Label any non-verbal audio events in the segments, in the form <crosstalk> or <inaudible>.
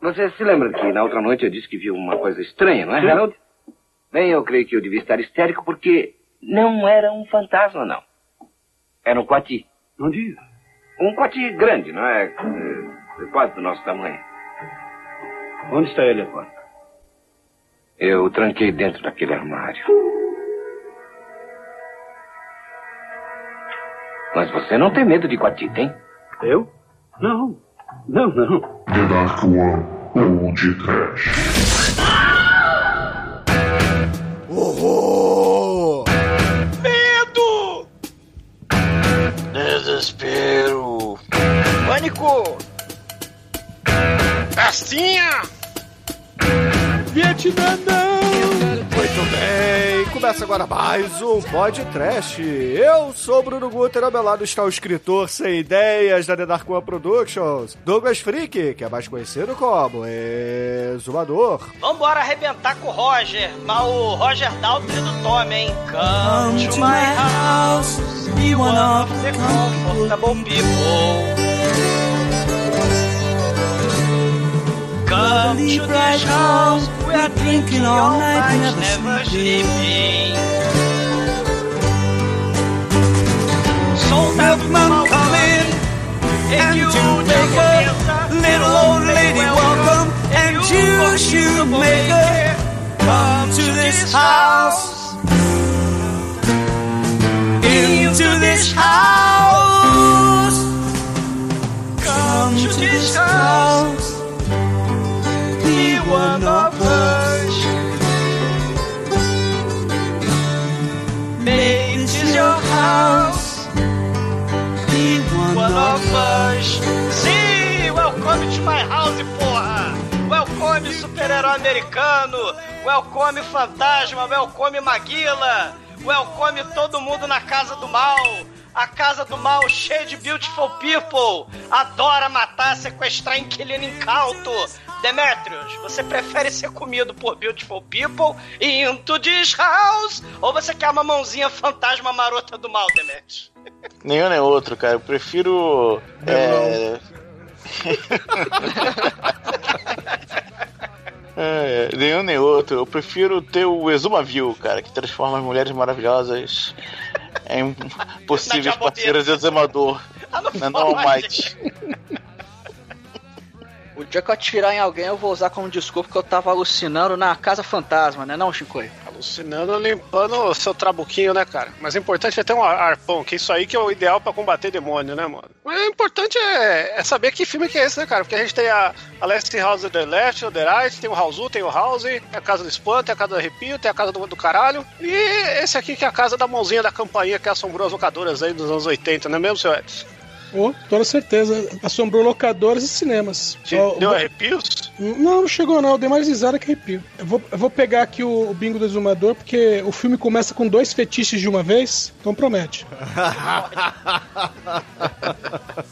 Você se lembra que na outra noite eu disse que viu uma coisa estranha, não é, Harold? Bem, eu creio que eu devia estar histérico porque não era um fantasma, não. Era um coati. Onde? Um coati grande, não é? é? Quase do nosso tamanho. Onde está ele agora? Eu o tranquei dentro daquele armário. Mas você não tem medo de coati, tem? Eu? Não. Não, não. The Dark One ou de Trash. Horror! Medo! Desespero! Pânico! Castinha! Vietnã não! Muito bem, começa agora mais um Pod Trash. Eu sou Bruno Guter, ao meu lado está o escritor sem ideias da The Dark One Productions, Douglas Freak, que é mais conhecido como Exumador. Vambora arrebentar com o Roger, mas o Roger Daltrey do Tom, hein? Come to my house, be one of the comfortable people. Come to this house, we are drinking all night, never sleeping. So Milkman coming, and you make a little old lady welcome, and you should make her come to this house. Into this house. Come to this house. One of us. Make this your house. Be one of us. Sim, welcome to my house, porra. Welcome super-herói americano. Welcome fantasma. Welcome Maguila. Welcome todo mundo na casa do mal. A casa do mal cheia de beautiful people. Adora matar, sequestrar inquilino incauto. Demetrius, você prefere ser comido por beautiful people e into this house? Ou você quer uma mãozinha fantasma marota do mal, Demetrius? Nenhum nem outro, cara. Eu prefiro. É... é, <laughs> nenhum nem outro. Eu prefiro ter o Exumaville, cara, que transforma as mulheres maravilhosas em possíveis parceiras de exumador. Ah, não Na Might. O dia que eu atirar em alguém, eu vou usar como desculpa que eu tava alucinando na casa fantasma, né não, Shinkoi? Alucinando, limpando o seu trabuquinho, né, cara? Mas o importante é ter um arpão, que isso aí que é o ideal pra combater demônio, né, mano? Mas o importante é, é saber que filme que é esse, né, cara? Porque a gente tem a, a Last House of the Left, o The Right, tem o House, tem o House, tem a Casa do Espanto, tem a Casa do Arrepio, tem a Casa do, do Caralho. E esse aqui que é a Casa da Mãozinha da Campainha que assombrou as locadoras aí dos anos 80, não é mesmo, seu Edson? Oh, toda certeza. Assombrou locadoras e cinemas. Te Ó, deu vou- arrepios? Não, não chegou não. Eu dei mais risada que arrepio. Eu vou, eu vou pegar aqui o, o bingo do exumador, porque o filme começa com dois fetiches de uma vez, então promete. <laughs>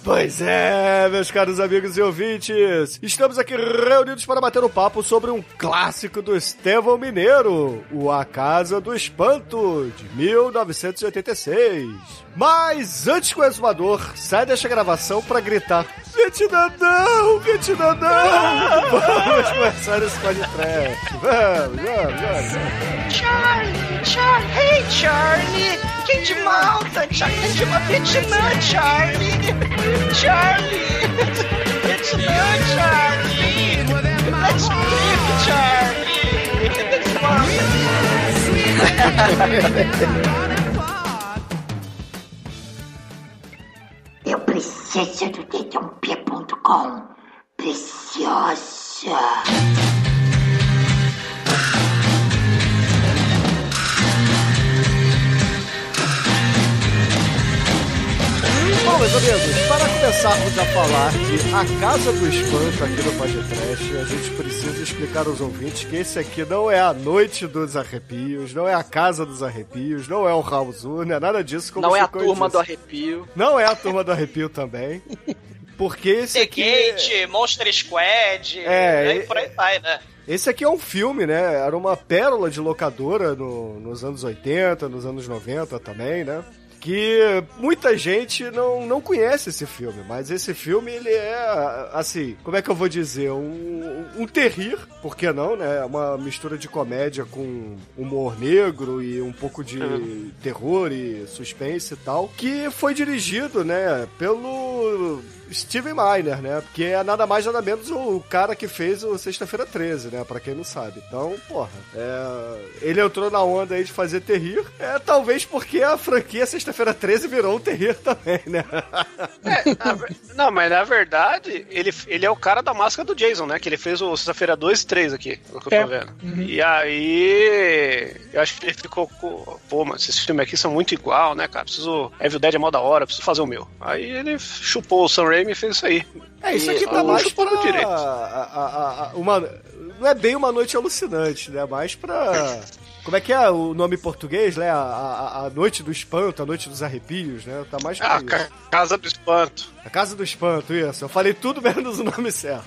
Pois é, meus caros amigos e ouvintes, estamos aqui reunidos para bater um papo sobre um clássico do Estevão Mineiro, o A Casa do Espanto, de 1986. Mas antes que o exumador sai desta gravação para gritar Vietnã não, Vietnã não! Vamos começar esse podcast. Vamos, vamos, vamos. Charlie, Charlie, hey Charlie, quem te malta? Charlie, quem te malta? Vietnã, Charlie, Charlie, Vietnã, Charlie, let's live, Charlie, let's Eu preciso do dedãopia.com. Preciosa. Bom, meus amigos, para começarmos a falar de A Casa do Espanto aqui no podcast, a gente precisa explicar aos ouvintes que esse aqui não é a Noite dos Arrepios, não é a Casa dos Arrepios, não é o House, não é nada disso. Como não é a turma disse. do arrepio. Não é a Turma do Arrepio também. Porque esse The aqui... Gate, Monster Squad, É, é- por aí vai, né? Esse aqui é um filme, né? Era uma pérola de locadora no- nos anos 80, nos anos 90 também, né? Que muita gente não, não conhece esse filme, mas esse filme ele é, assim, como é que eu vou dizer? Um, um terrir, por que não, né? Uma mistura de comédia com humor negro e um pouco de uhum. terror e suspense e tal, que foi dirigido, né, pelo Steven Miner, né? Que é nada mais nada menos o cara que fez o Sexta-feira 13, né? Pra quem não sabe. Então, porra, é... ele entrou na onda aí de fazer terrir. É, talvez porque a franquia Sexta-feira 13 virou um terrir também, né? <laughs> É, na... não, mas na verdade, ele, ele é o cara da máscara do Jason, né? Que ele fez o Sexta-feira 2 e 3 aqui, no que eu tô é. vendo. Uhum. E aí, eu acho que ele ficou com. Pô, mas esses filmes aqui são muito igual, né, cara? Preciso. Evil Dead é mó da hora, preciso fazer o meu. Aí ele chupou o Sam Raimi fez isso aí. É, isso aqui tá mais pra... Direito. A, a, a, uma... Não é bem uma noite alucinante, né? Mais pra... Como é que é o nome em português, né? A, a, a, Noite do Espanto, a Noite dos Arrepios, né? Tá mais pra ah, Casa do Espanto. A Casa do Espanto, isso. Eu falei tudo menos o nome certo.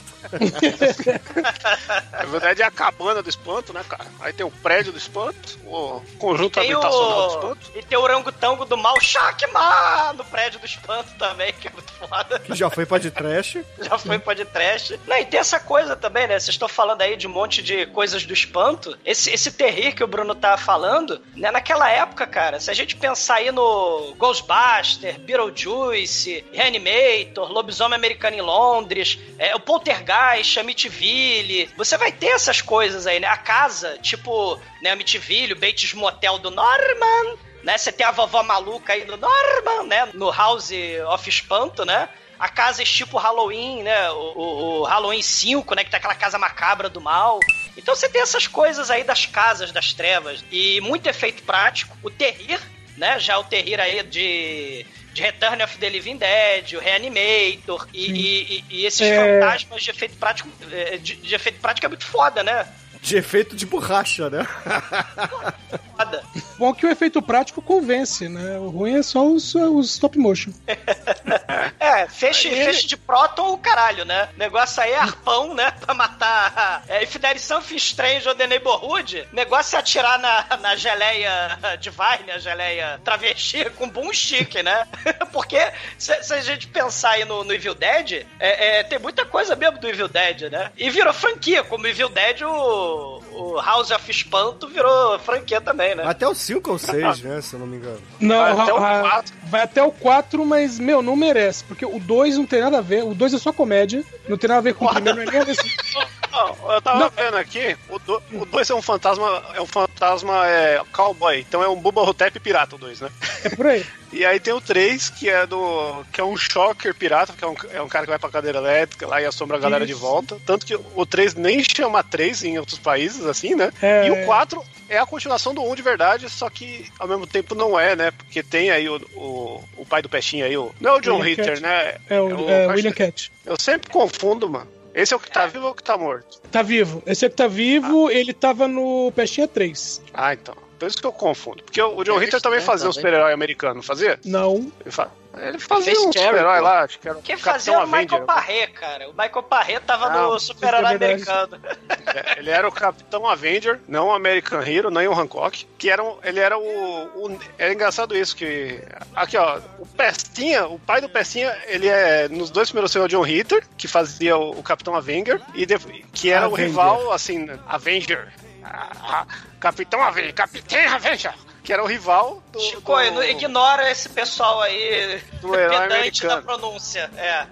Na verdade é a cabana do espanto, né, cara? Aí tem o prédio do espanto, o conjunto habitacional o... do espanto. E tem o orangotango do mal Shakma no prédio do espanto também, que é muito foda. Que já foi pra de trash. já foi pra de trash. Não, e tem essa coisa também, né? Vocês estão falando aí de um monte de coisas do espanto. Esse, esse terrir que o Bruno tá falando, né? Naquela época, cara, se a gente pensar aí no Ghostbuster, Beetlejuice, Lobisomem Americano em Londres, é, o Poltergeist Poltergeist, Amityville. Você vai ter essas coisas aí, né? A casa, tipo, né, Amityville, o Bates Motel do Norman, né? Você tem a vovó maluca aí do Norman, né? No House of Espanto, né? a casa é tipo Halloween, né? O, o, o, Halloween 5, né? Que tem aquela casa macabra do mal. Então você tem essas coisas aí das casas das trevas. E muito efeito prático. O terrir, né? Já o terrir aí de de Return of the Living Dead, o Reanimator e, e, e, esses é... fantasmas de efeito prático é, de, de efeito prático é muito foda, né? De efeito de borracha, né? <laughs> Bom que o efeito prático convence, né? O ruim é só os, os stop motion. <laughs> é, feixe, feixe de próton, o caralho, né? negócio aí é arpão, né? <laughs> Pra matar. É, If there is something strange on the neighborhood, negócio é atirar na, na geleia Divine, a geleia travesti com boom chique, né? Porque se, se, a gente pensar aí no, no Evil Dead, é, é, tem muita coisa mesmo do Evil Dead, né? E virou franquia, como Evil Dead, o, o House of Espanto virou franquia também, né? Até o 5 ou 6, né? Se eu não me engano. Não, até a, vai até o 4, mas, meu, não merece. Porque o 2 não tem nada a ver. O 2 é só comédia. Não tem nada a ver com o primeiro. Não é nem a ver <laughs> Não, eu tava não. vendo aqui, o 2 é um fantasma, é um fantasma é, cowboy, então é um Bubba Hotep pirata o 2, né? É por aí. <laughs> E aí tem o 3, que é do. que é um shocker pirata, que é um, é um cara que vai pra cadeira elétrica lá e assombra a galera Isso. de volta. Tanto que o 3 nem chama 3 em outros países, assim, né? É... E o 4 é a continuação do 1 de verdade, só que ao mesmo tempo não é, né? Porque tem aí o, o, o pai do peixinho aí, o. Não é o John William Ritter, Cat. né? É o, é o é, William Cat. Eu sempre confundo, mano. Esse é o que tá vivo ou o que tá morto? Tá vivo. Esse é o que tá vivo, ah. ele tava no Pestinha 3. Ah, então. Por isso que eu confundo. Porque o John Ritter também fazia um super-herói americano, não fazia? Não. Ele, fa... ele fazia um super-herói lá, acho que era Quem fazia o Michael Parré, cara. O Michael Parré tava ah, no super-herói americano. É, ele era o Capitão Avenger, não o American Hero, nem o Hancock. Que era um, ele era o, o. É engraçado isso, que. Aqui, ó. O Pestinha, o pai do Pestinha, ele é. Nos dois primeiros filmes, o John Ritter, que fazia o, o Capitão Avenger, e de, que era Avenger. o rival, assim, Avenger. Ah, Capitão Avenger, Capitão que era o rival do. Chico, do... ignora esse pessoal aí do pedante da pronúncia. É.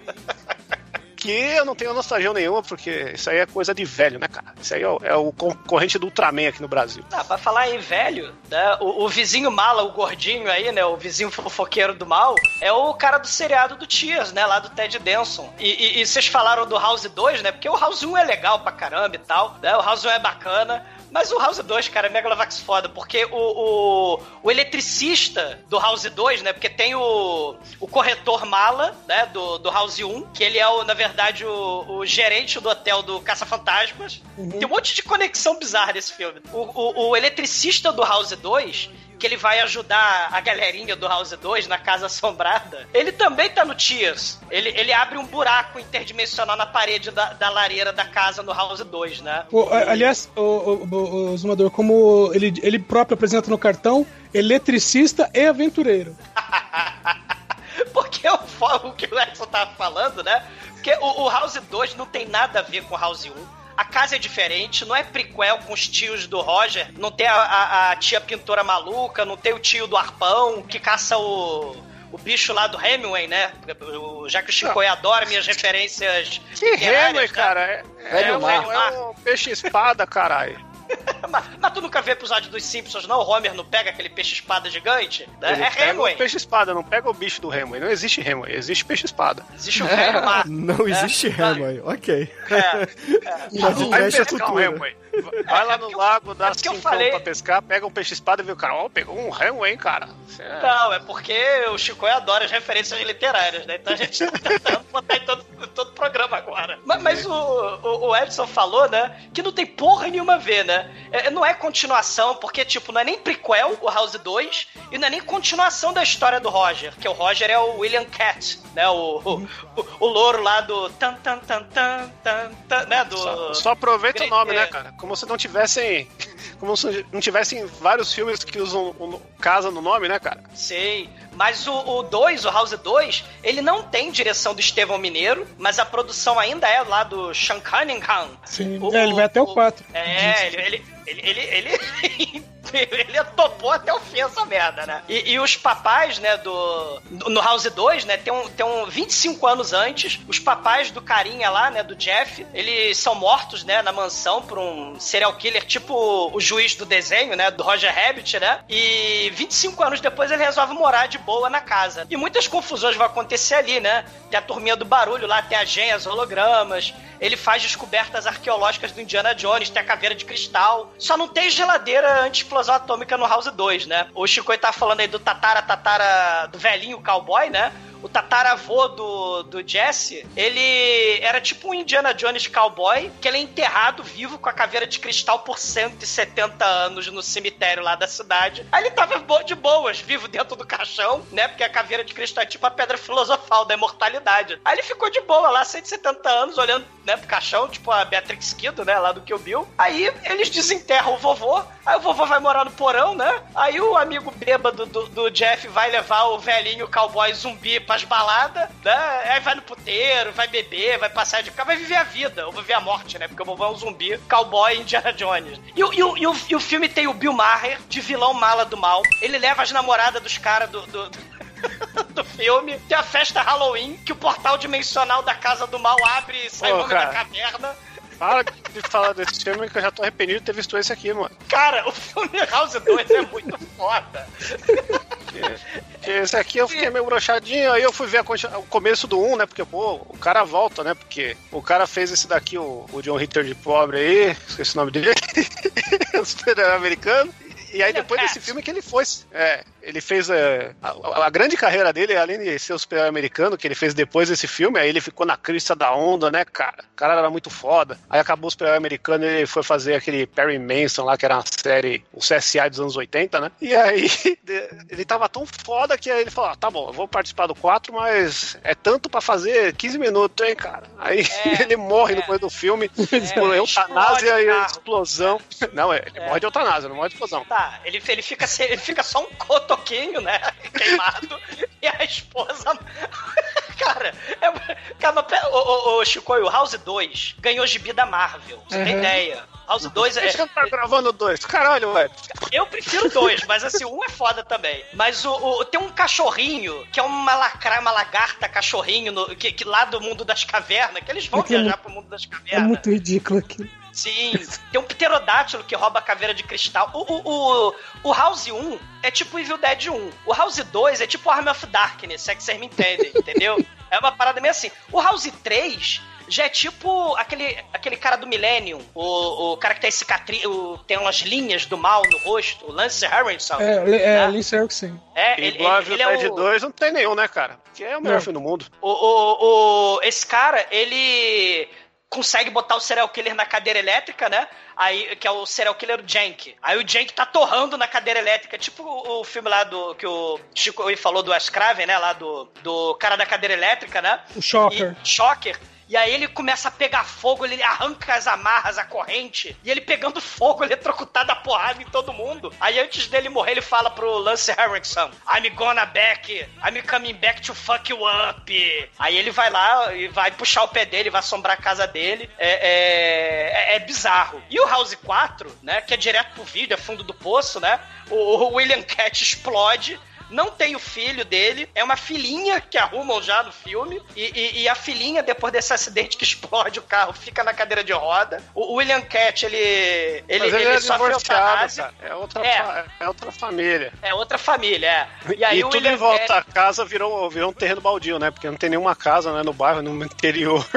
<laughs> que eu não tenho nostalgia nenhuma, porque isso aí é coisa de velho, né, cara? Isso aí é o, é o concorrente do Ultraman aqui no Brasil. Ah, pra falar em velho, né, o, o, vizinho mala, o gordinho aí, né, o vizinho fofoqueiro do mal, é o cara do seriado do Tias, né, lá do Ted Denson. E, e, e vocês falaram do House 2, né, porque o House 1 é legal pra caramba e tal, né, o House 1 é bacana, mas o House 2, cara, é Megalovax foda, porque o, o, o, eletricista do House 2, né? Porque tem o, o corretor mala, né? Do, do House 1, que ele é, o, na verdade, o, o gerente do hotel do Caça-Fantasmas. Uhum. Tem um monte de conexão bizarra nesse filme. O, o, o eletricista do House 2, que ele vai ajudar a galerinha do House 2 na Casa Assombrada, ele também tá no Tears. Ele, ele abre um buraco interdimensional na parede da, da lareira da casa no House 2, né? O, aliás, o, o, o, Zumador, como ele, ele próprio apresenta no cartão, eletricista e aventureiro. <laughs> foda o que o Edson tava falando, né? Porque o, o House 2 não tem nada a ver com o House 1. A casa é diferente, não é prequel com os tios do Roger, não tem a, a- a tia pintora maluca, não tem o tio do arpão que caça o, o bicho lá do Hemingway, né? O- Já que o Chico adora minhas referências. Que Hemingway, né? cara? É, Velho é, o- é o peixe-espada, caralho. <laughs> mas, mas tu nunca vê episódio dos Simpsons, não? O Homer não pega aquele peixe-espada gigante? Né? Ele É pega Hemingway. o peixe-espada, não pega o bicho do Hemingway. Não existe Hemingway, existe peixe-espada. Existe o mar. <laughs> Não existe Hemingway, ok. <laughs> Mas trash é pescar um cultura. Hemingway. Vai lá no lago, dá eu cincão falei- pra pescar, pega um peixe-espada e vê o cara, ó, pegou um Hemingway, hein, cara. É- Não, é porque o Chico adora as referências literárias, né? Então a gente tá tentando <laughs> botar em todo, todo programa agora. Mas, mas o, o, o Edson falou, né? Que não tem porra nenhuma a ver, né? É, não é continuação, porque, tipo, não é nem prequel, o House 2, e não é nem continuação da história do Roger, que o Roger é o William Cat, né? O, o, o, o louro lá do tan tan tan tan tan, né? Do, Só, só aproveita o nome, é. né, cara? Como se não tivessem. Como se não tivessem vários filmes que usam o casa no nome, né, cara? Sei. Mas o 2, o, House 2, ele não tem direção do Estevão Mineiro, mas a produção ainda é lá do Sean Cunningham. Sim, O- é, ele vai até o 4. É, ele, ele, ele, ele, <laughs> <laughs> ele, topou até o fim essa merda, né? E, e os papais, né, do. No House 2, né, tem um, tem um 25 anos antes, os papais do carinha lá, né, do Jeff, eles são mortos, né, na mansão por um serial killer, tipo o juiz do desenho, né, do Roger Rabbit, né? E 25 anos depois ele resolve morar de boa na casa. E muitas confusões vão acontecer ali, né? Tem a turminha do barulho lá, tem as genhas, hologramas. Ele faz descobertas arqueológicas do Indiana Jones, tem a caveira de cristal. Só não tem geladeira anti-explosão atômica no House 2, né? O Chico tá falando aí do Tatara Tatara, do velhinho cowboy, né? O tataravô do, do Jesse, ele era tipo um Indiana Jones cowboy, que ele é enterrado vivo com a caveira de cristal por 170 anos no cemitério lá da cidade. Aí ele tava de boas, vivo dentro do caixão, né? Porque a caveira de cristal é tipo a pedra filosofal da imortalidade. Aí ele ficou de boa lá, 170 anos, olhando, né, pro caixão, tipo a Beatrix Kido, né, lá do Kill Bill. Aí eles desenterram o vovô, aí o vovô vai morar no porão, né? Aí o amigo bêbado do, do Jeff vai levar o velhinho cowboy zumbi pras baladas, né? Aí vai no puteiro, vai beber, vai passear de carro, vai viver a vida, ou viver a morte, né? Porque o vovô é um zumbi, cowboy Indiana Jones. E, o- e o- e o, e o filme tem o Bill Maher, de vilão mala do mal. Ele leva as namoradas dos caras do- do, <laughs> do filme. Tem a festa Halloween, que o portal dimensional da casa do mal abre e sai Pô, da caverna. Para de falar desse filme que eu já tô arrependido de ter visto esse aqui, mano. Cara, o filme House 2 é muito foda. Esse aqui eu fiquei meio broxadinho, aí eu fui ver o começo do 1, né? Porque, pô, o cara volta, né? Porque o cara fez esse daqui, o, o John Ritter de pobre aí, esqueci o nome dele, <laughs> super americano. E aí depois desse filme que ele foi. É, ele fez é, a, a grande carreira dele, além de ser o super americano, que ele fez depois desse filme, aí ele ficou na crista da onda, né, cara? O cara era muito foda. Aí acabou o super americano e ele foi fazer aquele Perry Manson lá, que era uma série, o CSI dos anos 80, né? E aí <laughs> ele tava tão foda que aí ele falou: ah, tá bom, eu vou participar do 4, mas é tanto pra fazer 15 minutos, hein, cara? Aí <laughs> ele morre no começo do filme <laughs> por eutanásia e explosão. Não, é, ele morre de eutanásia, não morre de explosão. Tá, ele, ele, fica, ele fica só um cotoquinho, né? <laughs> Queimado. e a esposa. <laughs> cara, é, cara ô, ô, ô, Chico, o House 2 ganhou gibi da Marvel. Você tem Uhum. ideia? House 2 Por é. que você não tá gravando dois? Caralho, velho. Eu prefiro dois, mas assim, um é foda também. Mas o, o- tem um cachorrinho, que é uma lacra, uma lagarta cachorrinho, no- que, que lá do mundo das cavernas, que eles vão Aquilo- viajar pro mundo das É cavernas. muito ridículo aquilo. Sim, tem um pterodátilo que rouba a caveira de cristal. O, o, o, o House 1 é tipo o Evil Dead 1. O House 2 é tipo Army of Darkness, se é que vocês me entendem, <laughs> entendeu? É uma parada meio assim. O House 3 já é tipo aquele, aquele cara do Millennium, o, o cara que tem cicatriz, o- tem umas linhas do mal no rosto, o Lance Harrison. É, é Tá? Lindsay Erickson. É, E ele, igual a ele, ele é Dead o... 2 não tem nenhum, né, cara? Que é o melhor Não. filme do mundo. O, o, o- esse cara, ele consegue botar o serial killer na cadeira elétrica, né? Aí, que é o serial killer Jank. Aí o Jank tá torrando na cadeira elétrica, tipo o, o filme lá do que o Chico falou do Wes Craven, né? Lá do, do cara da cadeira elétrica, né? O Shocker. E, Shocker. E aí ele começa a pegar fogo, ele arranca as amarras, a corrente, e ele pegando fogo, <laughs> eletrocutado a porrada em todo mundo. Aí antes dele morrer, ele fala pro Lance Harrison: I'm gonna back, I'm coming back to fuck you up. Aí ele vai lá e vai puxar o pé dele, vai assombrar a casa dele. É, é, é- é bizarro. E o House 4, né, que é direto pro vídeo, é fundo do poço, né? O, o William Cat explode. Não tem o filho dele, é uma filhinha que arrumam já no filme. E, e- e a filhinha, depois desse acidente que <laughs> explode o carro, fica na cadeira de roda. O William Cat, ele. Ele, ele, ele é sofre eutanásia. É outra, É. é outra família. É outra família, é. E aí o tudo William em volta Cat- da casa virou, virou um terreno baldio, né? Porque não tem nenhuma casa né, no bairro, no interior. <laughs>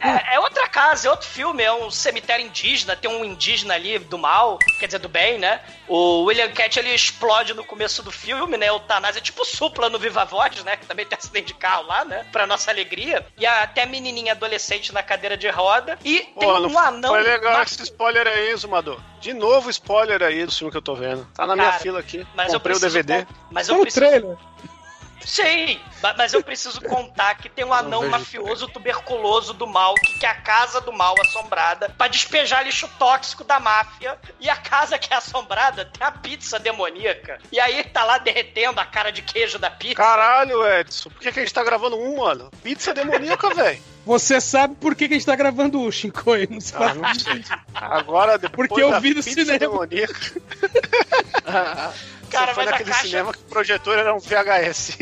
É, é outra casa, é outro filme, é um cemitério indígena, tem um indígena ali do mal, quer dizer, do bem, né? O William Cat, ele explode no começo do filme, né? Eutanásia, é tipo supla no Viva Voz, né? Que também tem acidente de carro lá, né? Pra nossa alegria. E até a menininha adolescente na cadeira de roda. E tem Pô, não um anão... foi legal na- esse spoiler aí, Zumador. De novo spoiler aí do filme que eu tô vendo. Tá na minha Cara, fila aqui. mas eu Comprei o preciso DVD. con- Mas eu Só o preciso trailer. Sim, ma- mas eu preciso contar que tem um anão mafioso tuberculoso do mal que quer a casa do mal assombrada pra despejar lixo tóxico da máfia. E a casa que é assombrada tem a pizza demoníaca. E aí tá lá derretendo a cara de queijo da pizza. Caralho, Edson. Por que, que a gente tá gravando um, mano? Pizza demoníaca, <laughs> velho. Você sabe por que, que a gente tá gravando o Shinkoi? Não se Ah, sei. Agora, depois Porque eu da vi no pizza cinema. demoníaca. Cara, Você foi mas a naquele caixa- cinema que o projetor era um VHS.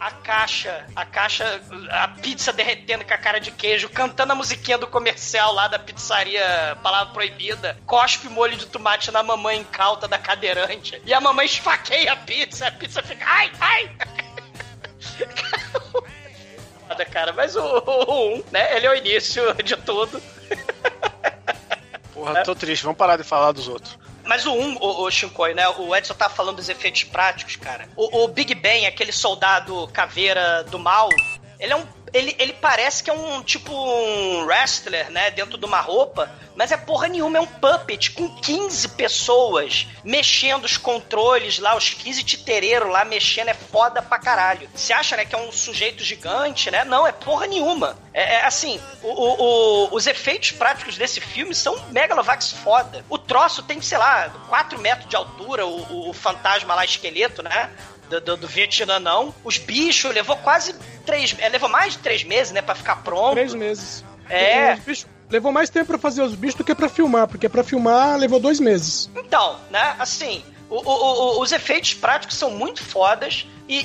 A caixa, a caixa, a pizza derretendo com a cara de queijo, cantando a musiquinha do comercial lá da pizzaria Palavra Proibida, cospe molho de tomate na mamãe incauta da cadeirante, e a mamãe esfaqueia a pizza, a pizza fica, ai, ai! <laughs> Foda, cara, mas o 1, um, né, ele é o início de tudo. Porra, tô triste. Vamos parar de falar dos outros. Mas o 1, um, o, o Shinkoi, né? O Edson tá falando dos efeitos práticos, cara. O, o Big Ben, aquele soldado caveira do mal, ele é um. Ele, ele parece que é um tipo um wrestler, né? Dentro de uma roupa, mas é porra nenhuma, é um puppet com 15 pessoas mexendo os controles lá, os 15 titereiros lá mexendo, é foda pra caralho. Você acha, né, que é um sujeito gigante, né? Não, é porra nenhuma. É, é assim, o- o- o- os efeitos práticos desse filme são megalovax foda. O troço tem, sei lá, 4 metros de altura, o, o- o fantasma lá, esqueleto, né? Do, do, do Vietnã, não. Os bichos levou quase três. É, levou mais de três meses, né? Pra ficar pronto. Três meses. É. Levou mais tempo pra fazer os bichos do que pra filmar, porque pra filmar levou dois meses. Então, né, assim, o- o- o- os efeitos práticos são muito fodas. E,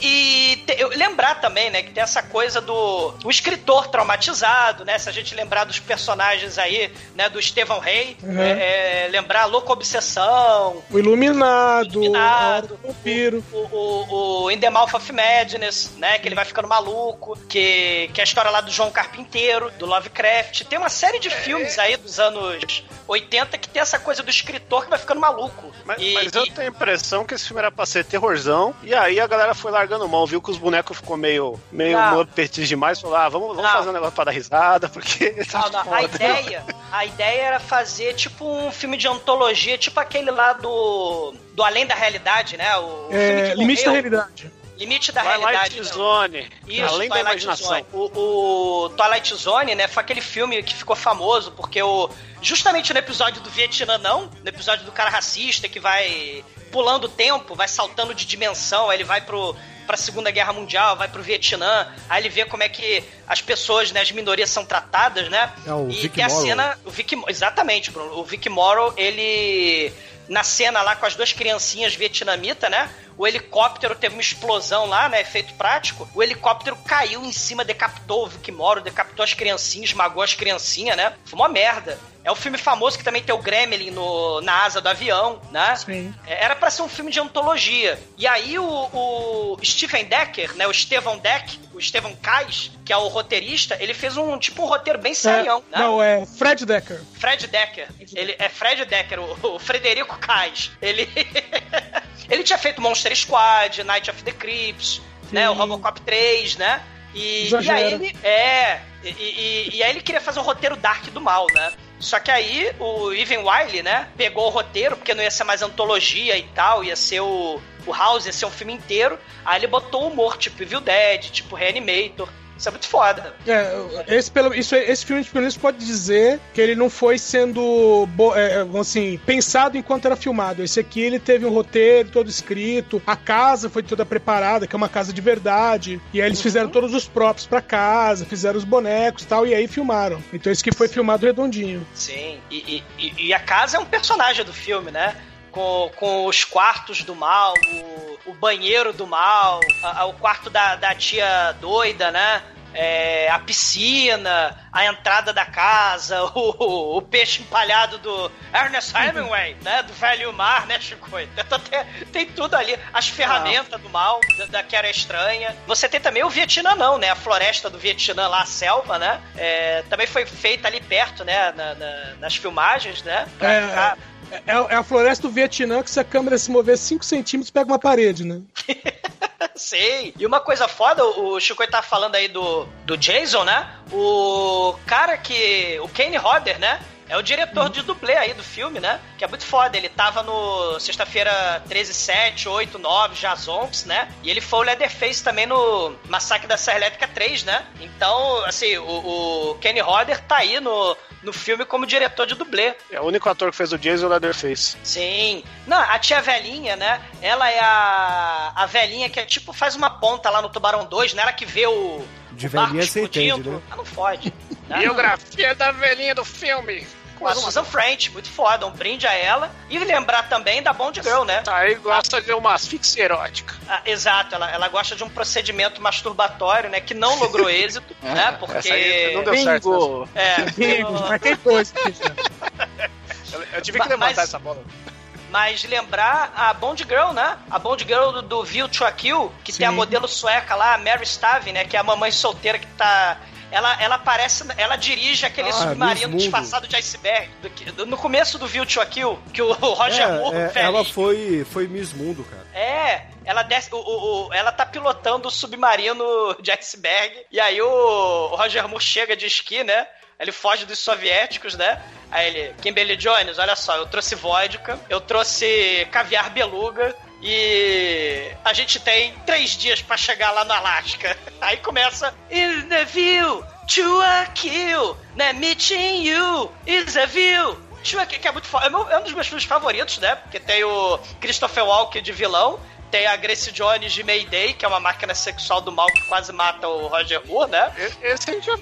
e te- eu lembrar também, né, que tem essa coisa do o escritor traumatizado, né? Se a gente lembrar dos personagens aí, né, do Estevão Rey, Uhum. é, é, lembrar a Louca Obsessão, O Iluminado, Iluminado, a Hora do Vampiro. o, o, o In the Mouth of Madness, né? Que ele vai ficando maluco. Que, que é a história lá do João Carpinteiro, do Lovecraft. Tem uma série de filmes aí dos anos 80 que tem essa coisa do escritor que vai ficando maluco. Mas, E- mas eu e- tenho a impressão que esse filme era pra ser terrorzão. E aí a galera foi largando mão, viu que os bonecos ficou meio, meio. Muppets demais. Falou, ah, vamos, vamos fazer um negócio pra dar risada, porque. <laughs> tá Não, não, a ideia, a ideia era fazer tipo um filme de antologia, tipo aquele lá do do Além da Realidade, né? O, o filme É, que Limite da morreu. Realidade. Limite da Twilight Realidade. né? Zone. Isso, além da Twilight imaginação. Zone. O, o Twilight Zone, né, foi aquele filme que ficou famoso porque o justamente no episódio do Vietnã não, no episódio do cara racista que vai pulando o tempo, vai saltando de dimensão, aí ele vai pro pra Segunda Guerra Mundial, vai pro Vietnã, aí ele vê como é que as pessoas, né, as minorias são tratadas, né? É o e Vic tem a Morrow. cena, o Vic, exatamente, Bruno. O Vic Morrow, ele na cena lá com as duas criancinhas vietnamita, né? O helicóptero teve uma explosão lá, né? Efeito prático. O helicóptero caiu em cima, decapitou o Vic Morrow, decapitou as criancinhas, esmagou as criancinhas, né? Foi uma merda. É um filme famoso que também tem o Gremlin no, na asa do avião, né? Sim. É, Era pra ser um filme de antologia. E aí o, o Stephen Decker, né? O Estevão Deck, o Estevão Kais, que é o roteirista, ele fez um tipo um roteiro bem serião, É, né? Não, é Fred Decker. Fred Decker. Ele é Fred Decker, o, o Frederico Kais. Ele <laughs> ele tinha feito Monster Squad, Night of the Creeps, né, o Robocop 3, né? E, e aí ele é e, e- e aí ele queria fazer um roteiro dark do mal, né? Só que aí o Ivan Wiley, né, pegou o roteiro, porque não ia ser mais antologia e tal, ia ser o, o House, ia ser um filme inteiro. Aí ele botou humor, tipo Evil Dead, tipo Reanimator. Isso é muito foda. É, esse, pelo, isso, esse filme, pelo menos, pode dizer que ele não foi sendo bo- é, assim, pensado enquanto era filmado. Esse aqui ele teve um roteiro todo escrito, a casa foi toda preparada, que é uma casa de verdade. E aí eles fizeram todos os props pra casa, fizeram os bonecos e tal, e aí filmaram. Então esse aqui foi filmado redondinho. Sim. E- e- e a casa é um personagem do filme, né? Com, com os quartos do mal, o, o banheiro do mal, a- a- o quarto da, da tia doida, né? É, a piscina, a entrada da casa, <laughs> o, o peixe empalhado do Ernest Hemingway, né? Do Velho Mar, né, Chico? Então, tem, tem tudo ali. As ferramentas do mal, da, da que era estranha. Você tem também o Vietnã, não, né? A floresta do Vietnã lá, a selva, né? É, também foi feita ali perto, né? na- na- nas filmagens, né? Pra É, ficar- É, é a floresta do Vietnã que se a câmera se mover 5 centímetros pega uma parede, né? <laughs> Sei. E uma coisa foda, o Chico tá falando aí do, do Jason, né? O cara que. O Kane Hodder, né? É o diretor de dublê aí do filme, né? Que é muito foda. Ele tava no sexta-feira 13, 7, 8, 9, já Zombies, né? E ele foi o Leatherface também no Massacre da Serra Elétrica 3, né? Então, assim, o, o Kenny Hodder tá aí no, no filme como diretor de dublê. É o único ator que fez o Jason Leatherface. Sim. Não, a tia velhinha, né? Ela é a, a velhinha que é tipo faz uma ponta lá no Tubarão 2, né? Ela que vê o. De o barco velhinha você entende, explodindo. né? Ah, não fode. <laughs> né? Biografia da velhinha do filme. Com a Susan French, muito foda. Um brinde a ela. E lembrar também da Bond Girl, né? Tá aí gosta de uma asfixia erótica. Ah, exato, ela, ela gosta de um procedimento masturbatório, né? Que não logrou <laughs> êxito, né? Porque. Essa aí não deu certo. né? É, Marquei dois. <laughs> Eu, eu tive que levantar essa bola. Mas lembrar a Bond Girl, né? A Bond Girl do, do View to a Kill, que tem a Sim. modelo sueca lá, a Mary Stavin, né? Que é a mamãe solteira que tá. Ela, ela parece. Ela dirige aquele Ah, submarino disfarçado de iceberg. Do do- no começo do View to Kill, que o <laughs> Roger Moore, É, é, velho, ela foi, foi Miss Mundo, cara. é, ela desce. O, o- o- ela tá pilotando o submarino de iceberg. E aí o Roger Moore chega de esqui, né? Ele foge dos soviéticos, né? Aí ele, Kimberly Jones, olha só, eu trouxe vodka, eu trouxe caviar beluga. E a gente tem três dias pra chegar lá no Alasca. <laughs> Aí começa. In the view to a kill, né? Meeting you is a view. to a kill", Que é muito foda. É é um dos meus filmes favoritos, né? Porque tem o Christopher Walken de vilão. Tem a Grace Jones de Mayday, que é uma máquina sexual do mal que quase mata o Roger Moore, né? Esse a gente já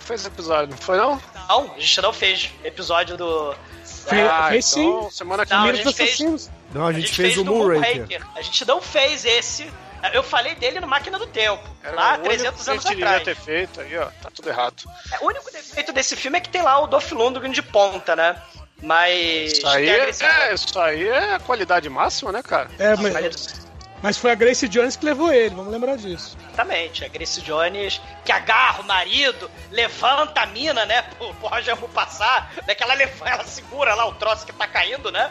fez episódio, não foi não? Não, a gente não fez episódio do. Fe- Ah, fez então, sim. semana que Não, a Primeiro gente dos fez- assassinos. Não, a gente, fez, o do Moonraker. A gente não fez esse. Eu falei dele no Máquina do Tempo, Era lá o 300 único anos que a gente atrás. devia ter feito aí, ó. Tá tudo errado. É, O único defeito desse filme é que tem lá o Dolph Lundgren de ponta, né? Mas. Isso aí, a é, é, isso aí é a qualidade máxima, né, cara? É, Mas- mas, foi a Grace Jones que levou ele, vamos lembrar disso. Exatamente, a Grace Jones que agarra o marido, levanta a mina, né, pro, pro Roger Moore passar, né, ela, segura lá o troço que tá caindo, né,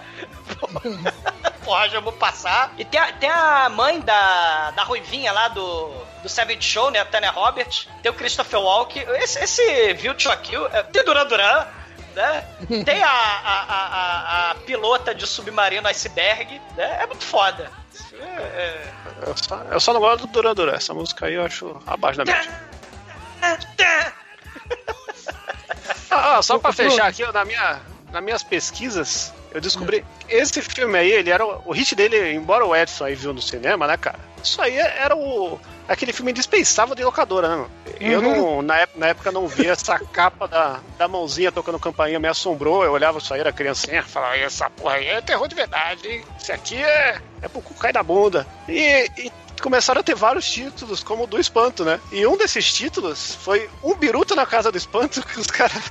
<laughs> pro Roger Moore passar. E tem a, tem a mãe da, da Ruivinha lá do, do Savage Show, né, a Tanya Roberts, tem o Christopher Walken, esse, esse View to Kill, é, tem Duran Duran, né, tem a, a, a- a pilota de submarino iceberg, né, é muito foda. É, é, Eu só, eu só não gosto do Duran Duran. Essa música aí eu acho abaixo da média. <laughs> Ah, ah, só pra fechar aqui, ó, na minha, nas minhas pesquisas, eu descobri que esse filme aí, ele era o, o hit dele, embora o Edson aí viu no cinema, né, cara? Isso aí era o aquele filme indispensável de locadora, né? Eu não, na, época, na época não via essa <laughs> capa da, da mãozinha tocando campainha, me assombrou. Eu olhava isso aí, era criancinha, falava, essa porra aí é terror de verdade, hein? Isso aqui é, é pro cu cair da bunda. E, e começaram a ter vários títulos, como o do Espanto, né? E um desses títulos foi Um Biruta na Casa do Espanto, <laughs> que os caras.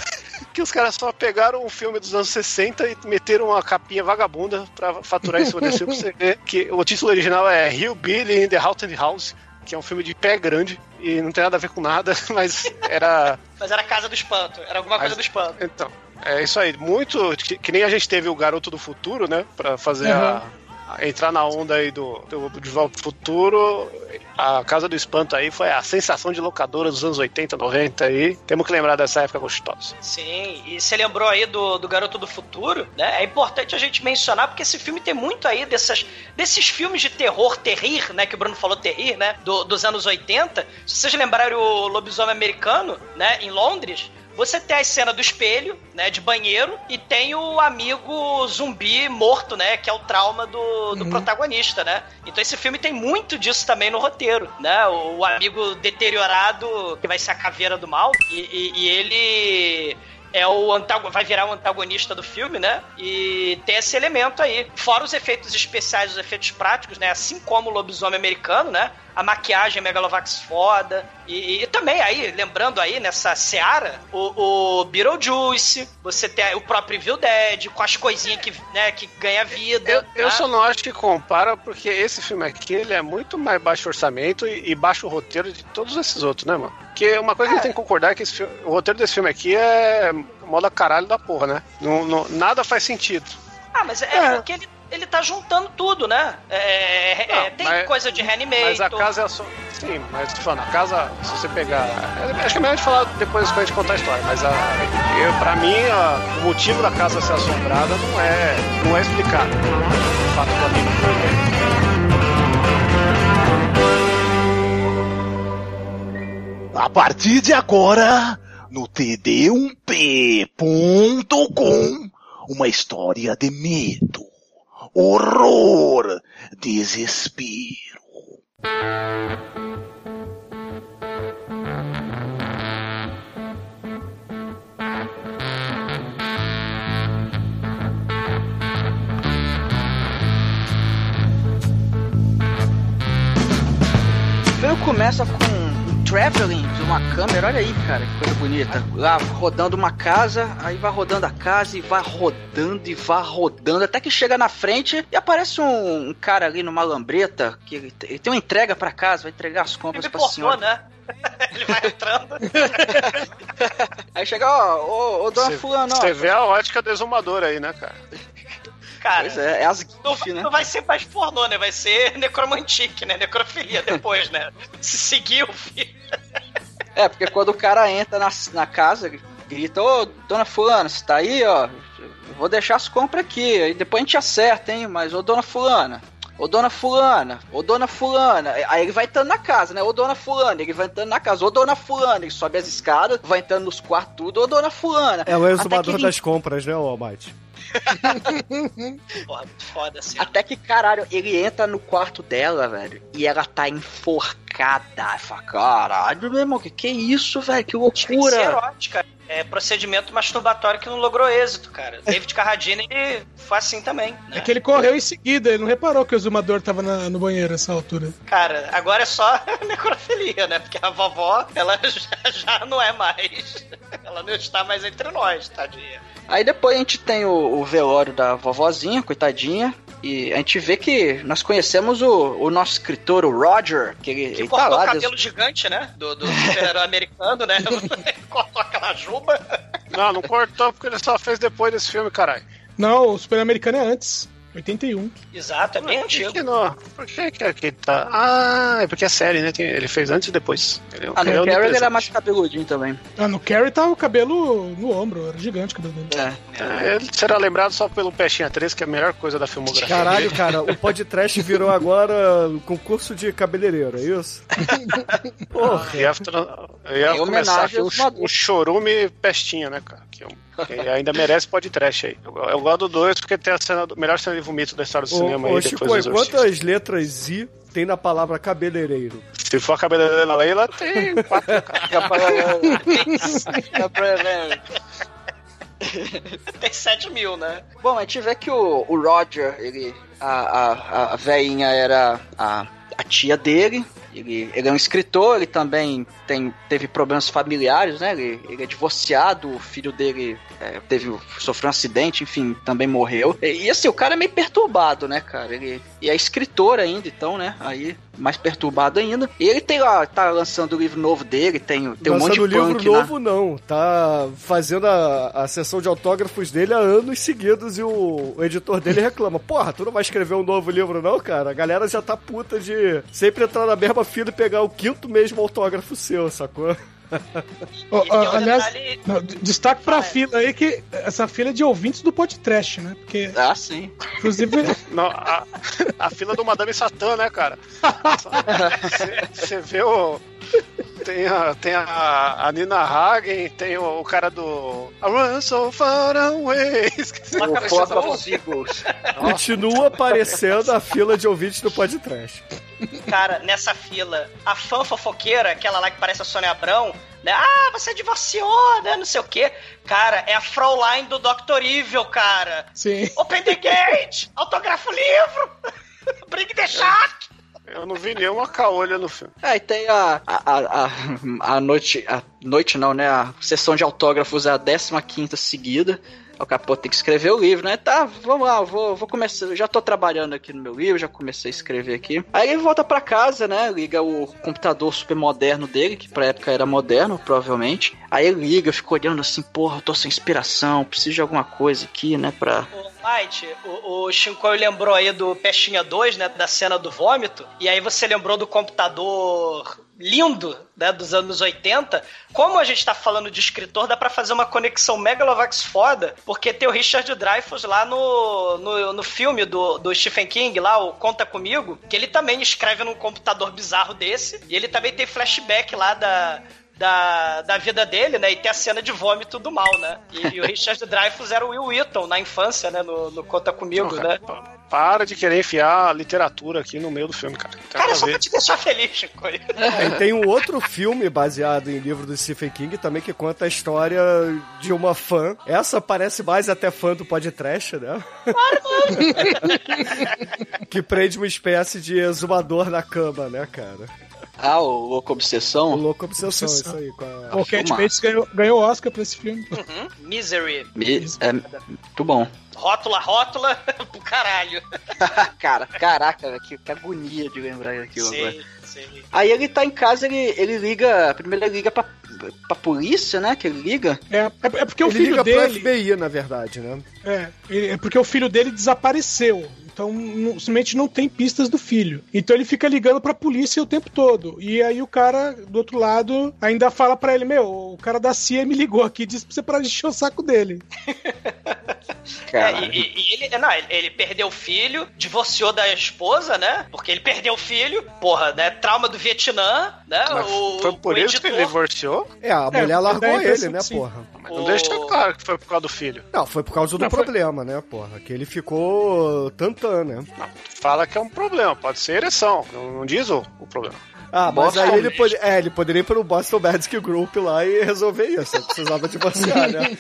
Que os caras só pegaram um filme dos anos 60 e meteram uma capinha vagabunda pra faturar em cima desse filme pra você ver que o título original é Hill Billy in the Haunted House, que é um filme de pé grande e não tem nada a ver com nada, <laughs> mas era. Mas era Casa do Espanto, era alguma coisa Mas- do espanto. Então, é isso aí. Muito. Que, que nem a gente teve o Garoto do Futuro, né? Pra fazer a. a- Entrar na onda aí do, do pro Futuro. A Casa do Espanto aí foi a sensação de locadora dos anos 80, 90 aí. Temos que lembrar dessa época gostosa. Sim, e você lembrou aí do, do Garoto do Futuro, né? É importante a gente mencionar, porque esse filme tem muito aí dessas, desses filmes de terror, terrir, né? Que o Bruno falou terrir, né? Do, dos anos 80. Se vocês lembrarem o Lobisomem Americano, né? Em Londres, você tem a cena do espelho, né, de banheiro, e tem o amigo zumbi morto, né, que é o trauma do, do protagonista, né? Então esse filme tem muito disso também no roteiro, né? O, o amigo deteriorado, que vai ser a caveira do mal, e, e- e ele é o vai virar o antagonista do filme, né? E tem esse elemento aí. Fora os efeitos especiais, os efeitos práticos, né? Assim como o lobisomem americano, né? A maquiagem Megalovax foda. E, e também aí, lembrando aí, nessa seara, o, o Beetlejuice, você tem o próprio Evil Dead, com as coisinhas que, né, que ganha vida. Eu, eu né? só não acho que compara, porque esse filme aqui ele é muito mais baixo orçamento e, e baixo roteiro de todos esses outros, né, mano? Porque uma coisa que a gente tem que concordar é que esse filme- o roteiro desse filme aqui é moda caralho da porra, né? Não, não- nada faz sentido. Ah, mas é, porque ele, ele tá juntando tudo, né? É, é, Não, tem mas- coisa de Reanimator. Mas a casa é só. Sim, mas falando, a casa, se você pegar. é, Acho que é melhor a gente falar depois quando a gente contar a história, mas a, eu, pra mim, a- o motivo da casa ser assombrada não é, não é explicado. O fato do amigo A partir de agora, no td1p.com, uma história de medo, horror, desespero. O filme começa com traveling de uma câmera, olha aí, cara, que coisa bonita. Lá rodando uma casa, aí vai rodando a casa e vai rodando e vai rodando, até que chega na frente e aparece um, um cara ali numa lambreta que ele, te- ele tem uma entrega pra casa, vai entregar as compras pornô, senhora. né? <laughs> ele vai entrando. <laughs> Aí chega, ó, ô, ô dona Você, fulano, ó. você vê a ótica do exumador aí, né, cara? Cara, Pois é, é as não, GIF, né? não vai ser mais pornô, né? Vai ser <laughs> necromantique, né? Necrofilia depois, né? Se seguir o filme. É, porque quando o cara entra na, na casa, grita, ô, dona fulana, você tá aí, ó? Vou deixar as compras aqui, aí depois a gente acerta, hein? Mas, ô, dona fulana, ô, dona fulana, ô, dona fulana. Aí ele vai entrando na casa, né? Ô, dona fulana, ele vai entrando na casa, ô, dona fulana. Ele sobe as escadas, vai entrando nos quartos, tudo, ô, dona fulana. É o Até exumador ele- das compras, né, ô Almighty? <laughs> Porra, foda assim. Até que, caralho, ele entra no quarto dela, velho, e ela tá enforcada. Fala, caralho, meu irmão, que que é isso, velho? Que Tem que ser loucura. erótica. É procedimento masturbatório que não logrou êxito, cara. David Carradine, ele foi assim também. Né? É que ele correu em seguida, ele não reparou que o exumador tava na- no banheiro nessa altura. Cara, agora é só <laughs> necrofilia, né? Porque a vovó, ela <laughs> já, já não é mais. Ela não está mais entre nós, tadinha. Aí depois a gente tem o, o velório da vovozinha, coitadinha. E a gente vê que nós conhecemos o, o nosso escritor, o Roger, que ele, Que ele tá cortou o lá. cabelo gigante, né? Do, do super-herói americano, né? <laughs> <laughs> cortou aquela juba. Não, não cortou porque ele só fez depois desse filme, caralho. Não, o Super Americano é antes. 81. Exato, é bem Por antigo. que não? Por que que aqui tá? Ah, é porque é série, né? Tem- ele fez antes e depois. Ele é um Ah, no Carrie ele era mais cabeludinho também. Ah, no Carrie tava o cabelo no ombro, era gigante o cabelo dele. É. É, Ele será lembrado só pelo Peixinha 3, que é a melhor coisa da filmografia. Caralho, cara, o podcast virou agora concurso de cabeleireiro, é isso? Porra. Eu ia, tra- ia Em começar homenagem aqui um, aos ch- um chorume pestinha, né, cara? Que, é um- que ainda merece podcast aí. Eu, eu gosto do 2 porque tem a cena do- melhor cena de vomito da história do cinema Ô, aí. Chico, depois quantas letras I tem na palavra cabeleireiro? Se for a cabeleireira da Leila, tem <laughs> quatro. Tem 7 mil, né? Bom, a gente vê que o, o Roger, ele. A, a, a veinha era a, a tia dele. Ele, ele é um escritor, ele também tem, teve problemas familiares, né? Ele, ele é divorciado, o filho dele é, teve, sofreu um acidente, enfim, também morreu. E, e, assim, o cara é meio perturbado, né, cara? Ele, e é escritor ainda, então, né? Aí mais perturbado ainda. E ele tem lá, tá lançando o livro novo dele, tem, tem um monte de livro punk novo, não. Tá fazendo a, a sessão de autógrafos dele há anos seguidos e o, o editor dele reclama. Porra, tu não vai escrever um novo livro, não, cara? A galera já tá puta de sempre entrar na mesma fila e pegar o quinto mesmo autógrafo seu, sacou? Um aliás, detalhe- não, destaque pra fila aí que essa fila é de ouvintes do podcast, né? Porque, Ah, sim. inclusive, <laughs> Não, a, a fila do Madame Satã, né, cara? <laughs> Você vê o. Tem a, tem a, a Nina Hagen, tem o, o cara do. I run so far away. <laughs> Esqueci O nome. of Seagulls. Continua aparecendo a fila de ouvintes do podcast. Cara, nessa fila, a fã fofoqueira, aquela lá que parece a Sônia Abrão, né? Ah, você divorciou, né? Não sei o quê. Cara, é a Fraulein do Dr. Evil, cara. sim. Open the gate! Autografa o livro! <laughs> Bring the shark! Eu não vi nenhuma caolha no filme. É, e tem a, a, a, a, noite. A noite não, né? A sessão de autógrafos é a 15 seguida. O capô tem que escrever o livro, né? Tá, vamos lá, vou, vou começar. Já tô trabalhando aqui no meu livro, já comecei a escrever aqui. Aí ele volta pra casa, né? Liga o computador super moderno dele, que pra época era moderno, provavelmente. Aí ele liga, fica olhando assim, porra, tô sem inspiração, preciso de alguma coisa aqui, né? Pra. Light, o, o Shinkoi lembrou aí do Pestinha 2, né? Da cena do vômito. E aí você lembrou do computador lindo, né? Dos anos 80. Como a gente tá falando de escritor, dá pra fazer uma conexão Megalovax foda, porque tem o Richard Dreyfuss lá no, no, no filme do, do Stephen King, lá, o Conta Comigo, que ele também escreve num computador bizarro desse. E ele também tem flashback lá da. Da, da vida dele, né? E tem a cena de vômito do mal, né? E, e o Richard Dreyfuss era o Will Wheaton na infância, né? No, no Conta Comigo, Não, né? cara, pa- Para de querer enfiar a literatura aqui no meio do filme, cara. Tem Cara, é só ver. pra te deixar feliz, Chico. E tem um outro filme baseado em livro do Stephen King também que conta a história de uma fã. Essa parece mais até fã do podcast, né? <laughs> que prende uma espécie de exumador na cama, né, cara? Ah, o Louco Obsessão? O louco obsessão, Obsessão. isso aí. Com a... O Cat Bates ganhou, ganhou Oscar pra esse filme. Uhum. Misery. Me- É muito bom. Rótula, rótula <laughs> pro caralho. <laughs> Cara, caraca, velho, que, que agonia de lembrar daquilo agora. Sim, sim. Aí ele tá em casa, ele, ele liga. Primeiro ele liga pra, pra polícia, né? Que ele liga. É, é, é porque o Ele filho liga dele. pro FBI, na verdade, né? É, é porque o filho dele desapareceu. Então, não- simplesmente não tem pistas do filho. Então ele fica ligando pra polícia o tempo todo. E aí o cara, do outro lado, ainda fala pra ele: Meu, o cara da CIA me ligou aqui e disse pra você parar de encher o saco dele. <laughs> É, e, e- ele, não, ele, ele perdeu o filho, divorciou da esposa, né? Porque ele perdeu o filho, porra, né? Trauma do Vietnã, né? O, foi por o isso que ele divorciou? É, a É, mulher dá largou ele, né, sim. porra? Mas não O- deixa claro que foi por causa do filho. Não, foi por causa do Não, foi- problema, né, porra? Que ele ficou tantã, né? Fala que é um problema, pode ser ereção. Não, não diz o, o problema. Ah, mas Boston aí ele, pode, é, ele poderia ir pro Boston Medic Group lá e resolver isso. Ele precisava divorciar, <laughs> né?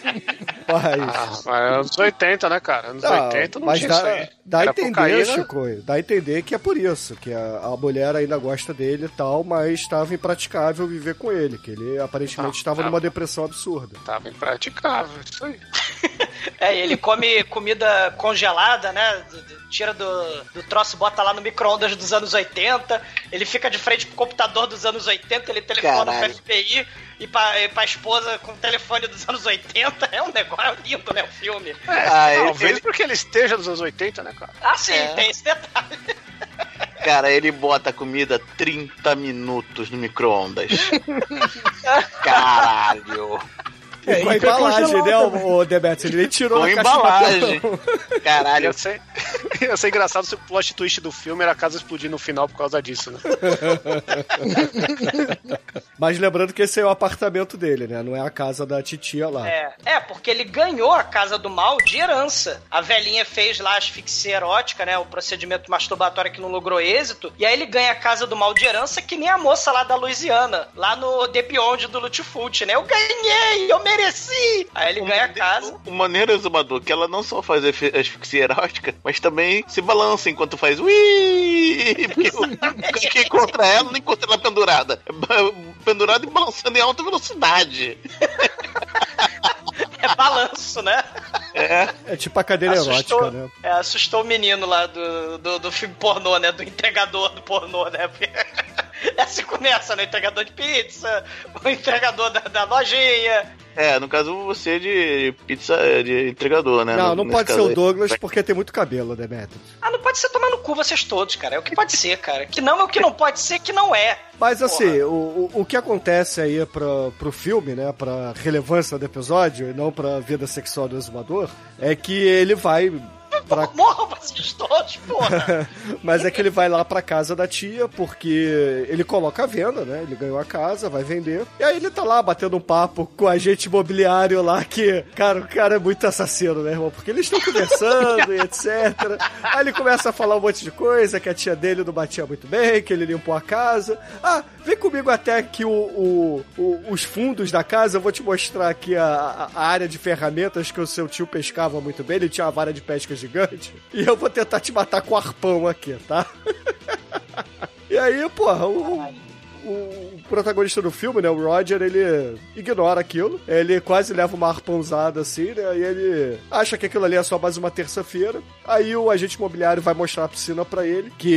Mas. Ah, mas é anos 80, né, cara? Anos Ah, 80 não mas tinha dá, isso aí. dá a entender, cocaína. Chico, dá a entender que é por isso, que a, a mulher ainda gosta dele e tal, mas estava impraticável viver com ele, que ele aparentemente Ah, estava ah. numa depressão absurda. Tava impraticável, isso aí. <laughs> É, ele come comida congelada, né? Tira do, do troço, bota lá no micro-ondas dos anos 80. Ele fica de frente pro computador dos anos 80, ele telefona Caralho. pro FBI e pra, e pra esposa com o telefone dos anos 80. <laughs> É um negócio lindo, né? O filme. Ah, ele- Talvez ele- porque ele esteja nos anos 80, né, cara? Ah, sim, É. tem esse detalhe. <laughs> Cara, ele bota a comida 30 minutos no micro-ondas. <laughs> Caralho. É, com a embalagem, né, o, o Demetrius? Ele nem tirou Com a embalagem. Caralho. Ia ser, <laughs> ia ser engraçado se o plot twist do filme era a casa explodir no final por causa disso, né? <laughs> Mas lembrando que esse é o apartamento dele, né? Não é a casa da titia lá. É, é, porque ele ganhou a Casa do Mal de herança. A velhinha fez lá a asfixia erótica, né? O procedimento masturbatório que não logrou êxito. E aí ele ganha a Casa do Mal de herança, que nem a moça lá da Louisiana, lá no The Beyond do Lutfult, né? Eu ganhei, eu mereci! Aí ele ganha a casa. O maneiro exumador que ela não só faz asfi- asfixia erótica, mas também se balança enquanto faz ui, porque o que encontra ela não encontra ela pendurada. É Pendurada e balançando em alta velocidade. É balanço, né? É. É tipo a cadeira Assustou. erótica, né? É, assustou o menino lá do, do, do filme pornô, né? Do entregador do pornô, né? É assim que começa, né? Entregador de pizza, <laughs> o entregador da, da lojinha. É, no caso você é de pizza, de entregador, né? Não, No- não nesse pode ser o aí. Douglas porque tem muito cabelo, Demetrius. Ah, não pode ser tomar no cu vocês todos, cara. É o que pode ser, cara. Que não é o que não pode ser, que não é. Mas assim, o, o, o que acontece aí pra, pro filme, né, pra relevância do episódio e não pra vida sexual do exumador, é que ele vai pra... <laughs> Morram vocês todos, porra. <laughs> Mas é que ele vai lá pra casa da tia porque ele coloca a venda, né? Ele ganhou a casa, vai vender. E aí ele tá lá batendo um papo com o agente imobiliário lá que, cara, o cara é muito assassino, né, irmão? Porque eles estão conversando e etc. Aí ele começa a falar um monte de coisa, que a tia dele não batia muito bem, que ele limpou a casa. Ah, vem comigo até aqui o, o- o- os fundos da casa, eu vou te mostrar aqui a, a área de ferramentas que o seu tio pescava muito bem, ele tinha uma vara de pesca gigante. E eu vou tentar te matar com arpão aqui, tá? <laughs> E aí, porra, o, o protagonista do filme, né, o Roger, ele ignora aquilo. Ele quase leva uma arpãozada assim, né? E ele acha que aquilo ali é só mais uma terça-feira. Aí o agente imobiliário vai mostrar a piscina pra ele, que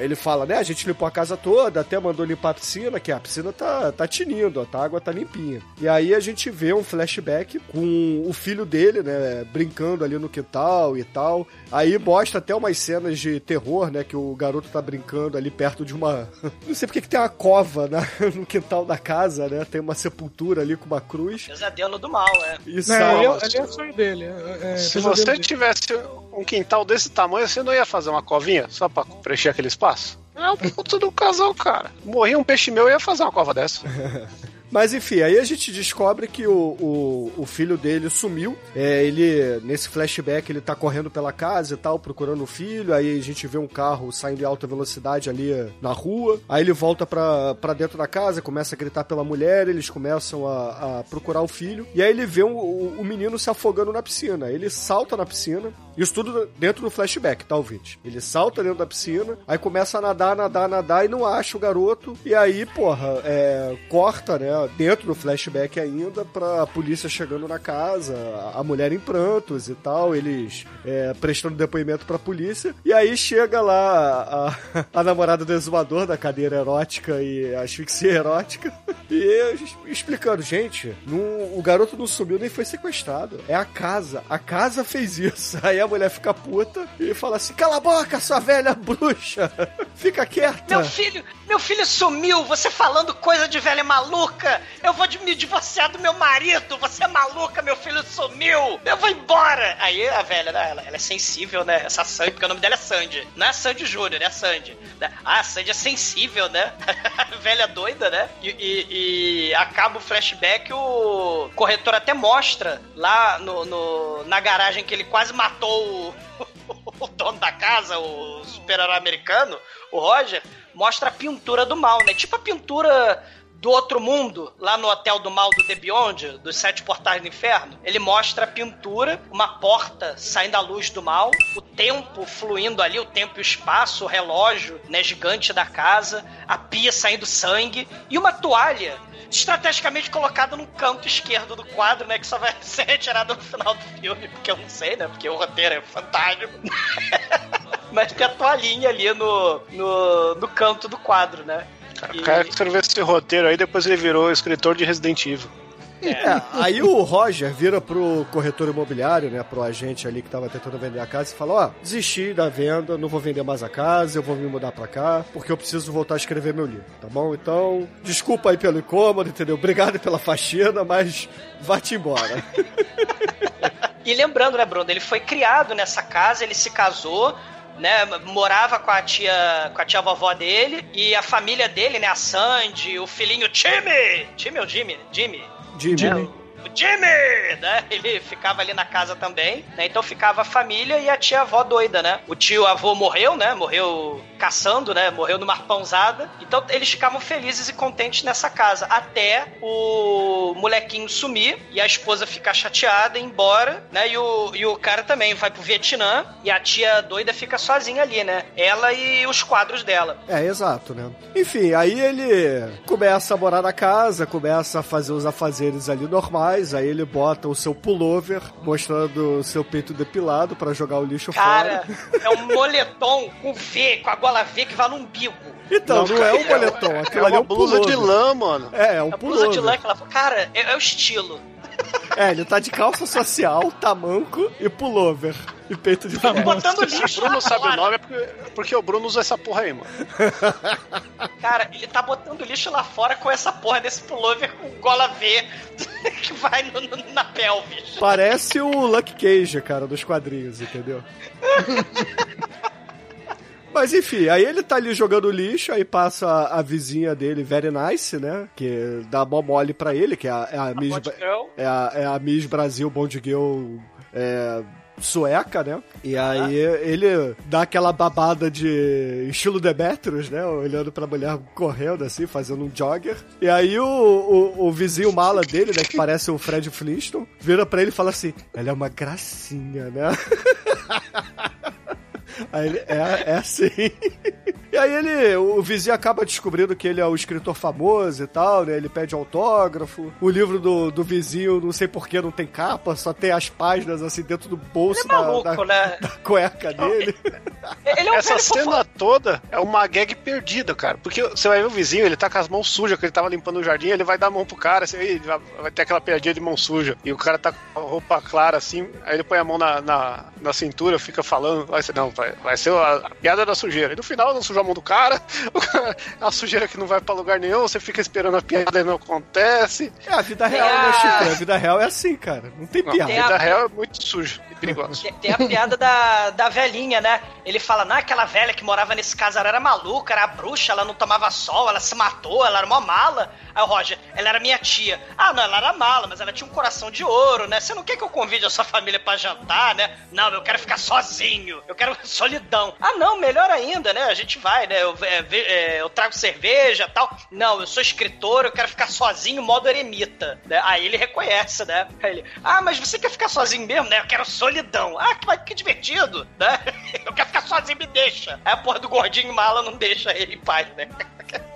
ele fala, né, a gente limpou a casa toda, até mandou limpar a piscina, que a piscina tá, tá tinindo, ó, tá, a água tá limpinha. E aí a gente vê um flashback com o filho dele, né, brincando ali no quintal e tal. Aí mostra até umas cenas de terror, né, que o garoto tá brincando ali perto de uma... <laughs> Não sei porque que tem uma cova na- <laughs> no quintal da casa, né, tem uma sepultura ali com uma cruz. Pesadelo do mal, é. Isso, É, ali, é, ali é sonho dele. é- é Se você dele. tivesse um quintal desse tamanho, você não ia fazer uma covinha só pra preencher aquele espaço? É o puto do casal, cara. Morria um peixe meu, eu ia fazer uma cova dessa. <laughs> Mas enfim, aí a gente descobre que o, o, o filho dele sumiu. É, ele, nesse flashback, ele tá correndo pela casa e tal, procurando o filho. Aí a gente vê um carro saindo em alta velocidade ali na rua. Aí ele volta pra dentro da casa, começa a gritar pela mulher. Eles começam a, a procurar o filho. E aí ele vê o, o, o menino se afogando na piscina. Ele salta na piscina. Isso tudo dentro do flashback, tá, ouvinte? Ele salta dentro da piscina, aí começa a nadar, nadar, nadar e não acha o garoto. E aí, porra, é, corta, né, dentro do flashback ainda, pra polícia chegando na casa, a mulher em prantos e tal, eles é, prestando depoimento pra polícia. E aí chega lá a, a namorada do exumador da cadeira erótica e asfixia erótica. <laughs> E explicando, gente, não- o garoto não sumiu nem foi sequestrado. É a casa. A casa fez isso. <laughs> Aí a mulher fica puta e fala assim: cala a boca, sua velha bruxa! <laughs> Fica quieta! Meu filho, meu filho sumiu, você falando coisa de velha maluca. Eu vou me divorciar do meu marido. Você é maluca, meu filho sumiu. Eu vou embora. Aí a velha, né, ela, ela é sensível, né? Essa Sandy, porque o nome dela é Sandy. Não é Sandy Júnior, é Sandy. Ah, a Sandy é sensível, né? <laughs> velha doida, né? E, e- e acaba o flashback, o corretor até mostra lá no, no- na garagem que ele quase matou o, <laughs> o dono da casa, o super-herói americano, o Roger, mostra a pintura do mal, né? Tipo a pintura do outro mundo, lá no Hotel do Mal do The Beyond, dos Sete Portais do Inferno. Ele mostra a pintura, uma porta saindo à luz do mal, o tempo fluindo ali, o tempo e o espaço, o relógio, né, gigante da casa, a pia saindo sangue e uma toalha estrategicamente colocada no canto esquerdo do quadro, né, que só vai <laughs> ser retirada no final do filme, porque eu não sei, né, porque o roteiro é fantástico. <laughs> Mas tem a toalhinha ali no, no, no canto do quadro, né? O cara que escreveu esse roteiro aí, depois ele virou escritor de Resident Evil. É, aí o Roger vira pro corretor imobiliário, né, pro agente ali que tava tentando vender a casa e fala: Ó, desisti da venda, não vou vender mais a casa, eu vou me mudar pra cá, porque eu preciso voltar a escrever meu livro, tá bom? Então, desculpa aí pelo incômodo, entendeu? Obrigado pela faxina, mas vá-te embora. <laughs> E lembrando, né, Bruno, ele foi criado nessa casa, ele se casou, né, morava com a tia, com a tia vovó dele e a família dele, né, a Sandy, o filhinho Timmy, Timmy ou Jimmy? Jimmy. Jimmy. O Jimmy, né? Ele ficava ali na casa também, né? Então ficava a família e a tia avó doida, né? O tio avô morreu, né? Morreu caçando, né? Morreu numa arpãozada. Então eles ficavam felizes e contentes nessa casa. Até o molequinho sumir e a esposa ficar chateada ir embora, né? E o, e o cara também vai pro Vietnã e a tia doida fica sozinha ali, né? Ela e os quadros dela. É, exato, né? Enfim, aí ele começa a morar na casa, começa a fazer os afazeres ali normais. aí ele bota o seu pullover mostrando o seu peito depilado pra jogar o lixo Cara, fora. é um moletom com V, com a gola V que vai no umbigo. Então, não, é um <laughs> moletom, aquilo ali é um blusa de lã, mano. É, é um A blusa de lã que ela cara, é, é o estilo. É, ele tá de calça social, tamanco e pullover. E peito de fora. Botando Se o lixo Bruno sabe o fora. nome é porque, porque o Bruno usa essa porra aí, mano. <laughs> Cara, ele tá botando lixo lá fora com essa porra desse pullover com gola V <laughs> que vai no- no- na pelvis. Parece o Lucky Cage, cara, dos quadrinhos, entendeu? Mas enfim, aí ele tá ali jogando lixo, aí passa a, a vizinha dele, Very Nice, né? Que dá mó mole pra ele, que é a, é a Miss, Bond Girl. é a, é a Miss Brasil Bond Girl é, sueca, né? E aí ele dá aquela babada de estilo Demetrius, né? Olhando pra mulher correndo assim, fazendo um jogger. E aí o, o, o vizinho mala dele, né? Que parece o Fred Flintstone, vira pra ele e fala assim: ela é uma gracinha, né? <laughs> Aí ele, é, é assim. E aí ele, o vizinho acaba descobrindo que ele é o escritor famoso e tal, né? Ele pede autógrafo. O livro do, do vizinho, não sei porquê, não tem capa, só tem as páginas assim dentro do bolso Ele é maluco, da, da, né? da cueca dele. Ele é um Essa cena toda é uma gag perdida, cara. Porque você vai ver o vizinho, ele tá com as mãos sujas, que ele tava limpando o jardim, ele vai dar a mão pro cara, assim, vai- vai ter aquela piadinha de mão suja. E o cara tá com a roupa clara, assim, aí ele põe a mão na, na, na cintura, fica falando, vai ser, não, vai, vai ser a, a piada da sujeira. E no final não suja a mão do cara, <laughs> é uma sujeira que não vai pra lugar nenhum, você fica esperando a piada e não acontece. É, a vida real, a- né, Chico? A vida real é assim, cara. Não tem Não, piada. a Tem a- vida real é muito suja e perigosa. Tem- Tem a piada da, da velhinha, né? Ele fala, não, aquela velha que morava nesse casarão era maluca, era bruxa, ela não tomava sol, ela se matou, ela era uma mala. Aí o Roger, ela era minha tia. Ah, não, ela era mala, mas ela tinha um coração de ouro, né? Você não quer que eu convide a sua família pra jantar, né? Não, eu quero ficar sozinho, eu quero solidão. Ah, não, melhor ainda, né? A gente vai, né? Eu, é, é, eu trago cerveja tal. Não, eu sou escritor, eu quero ficar sozinho, modo eremita. Né? Aí ele reconhece, né? Aí ele, ah, mas você quer ficar sozinho mesmo, né? Eu quero solidão. Ah, que, que divertido, né? <laughs> Eu quero ficar sozinho, me deixa. Aí a porra do gordinho mala não deixa ele em paz, né? <laughs>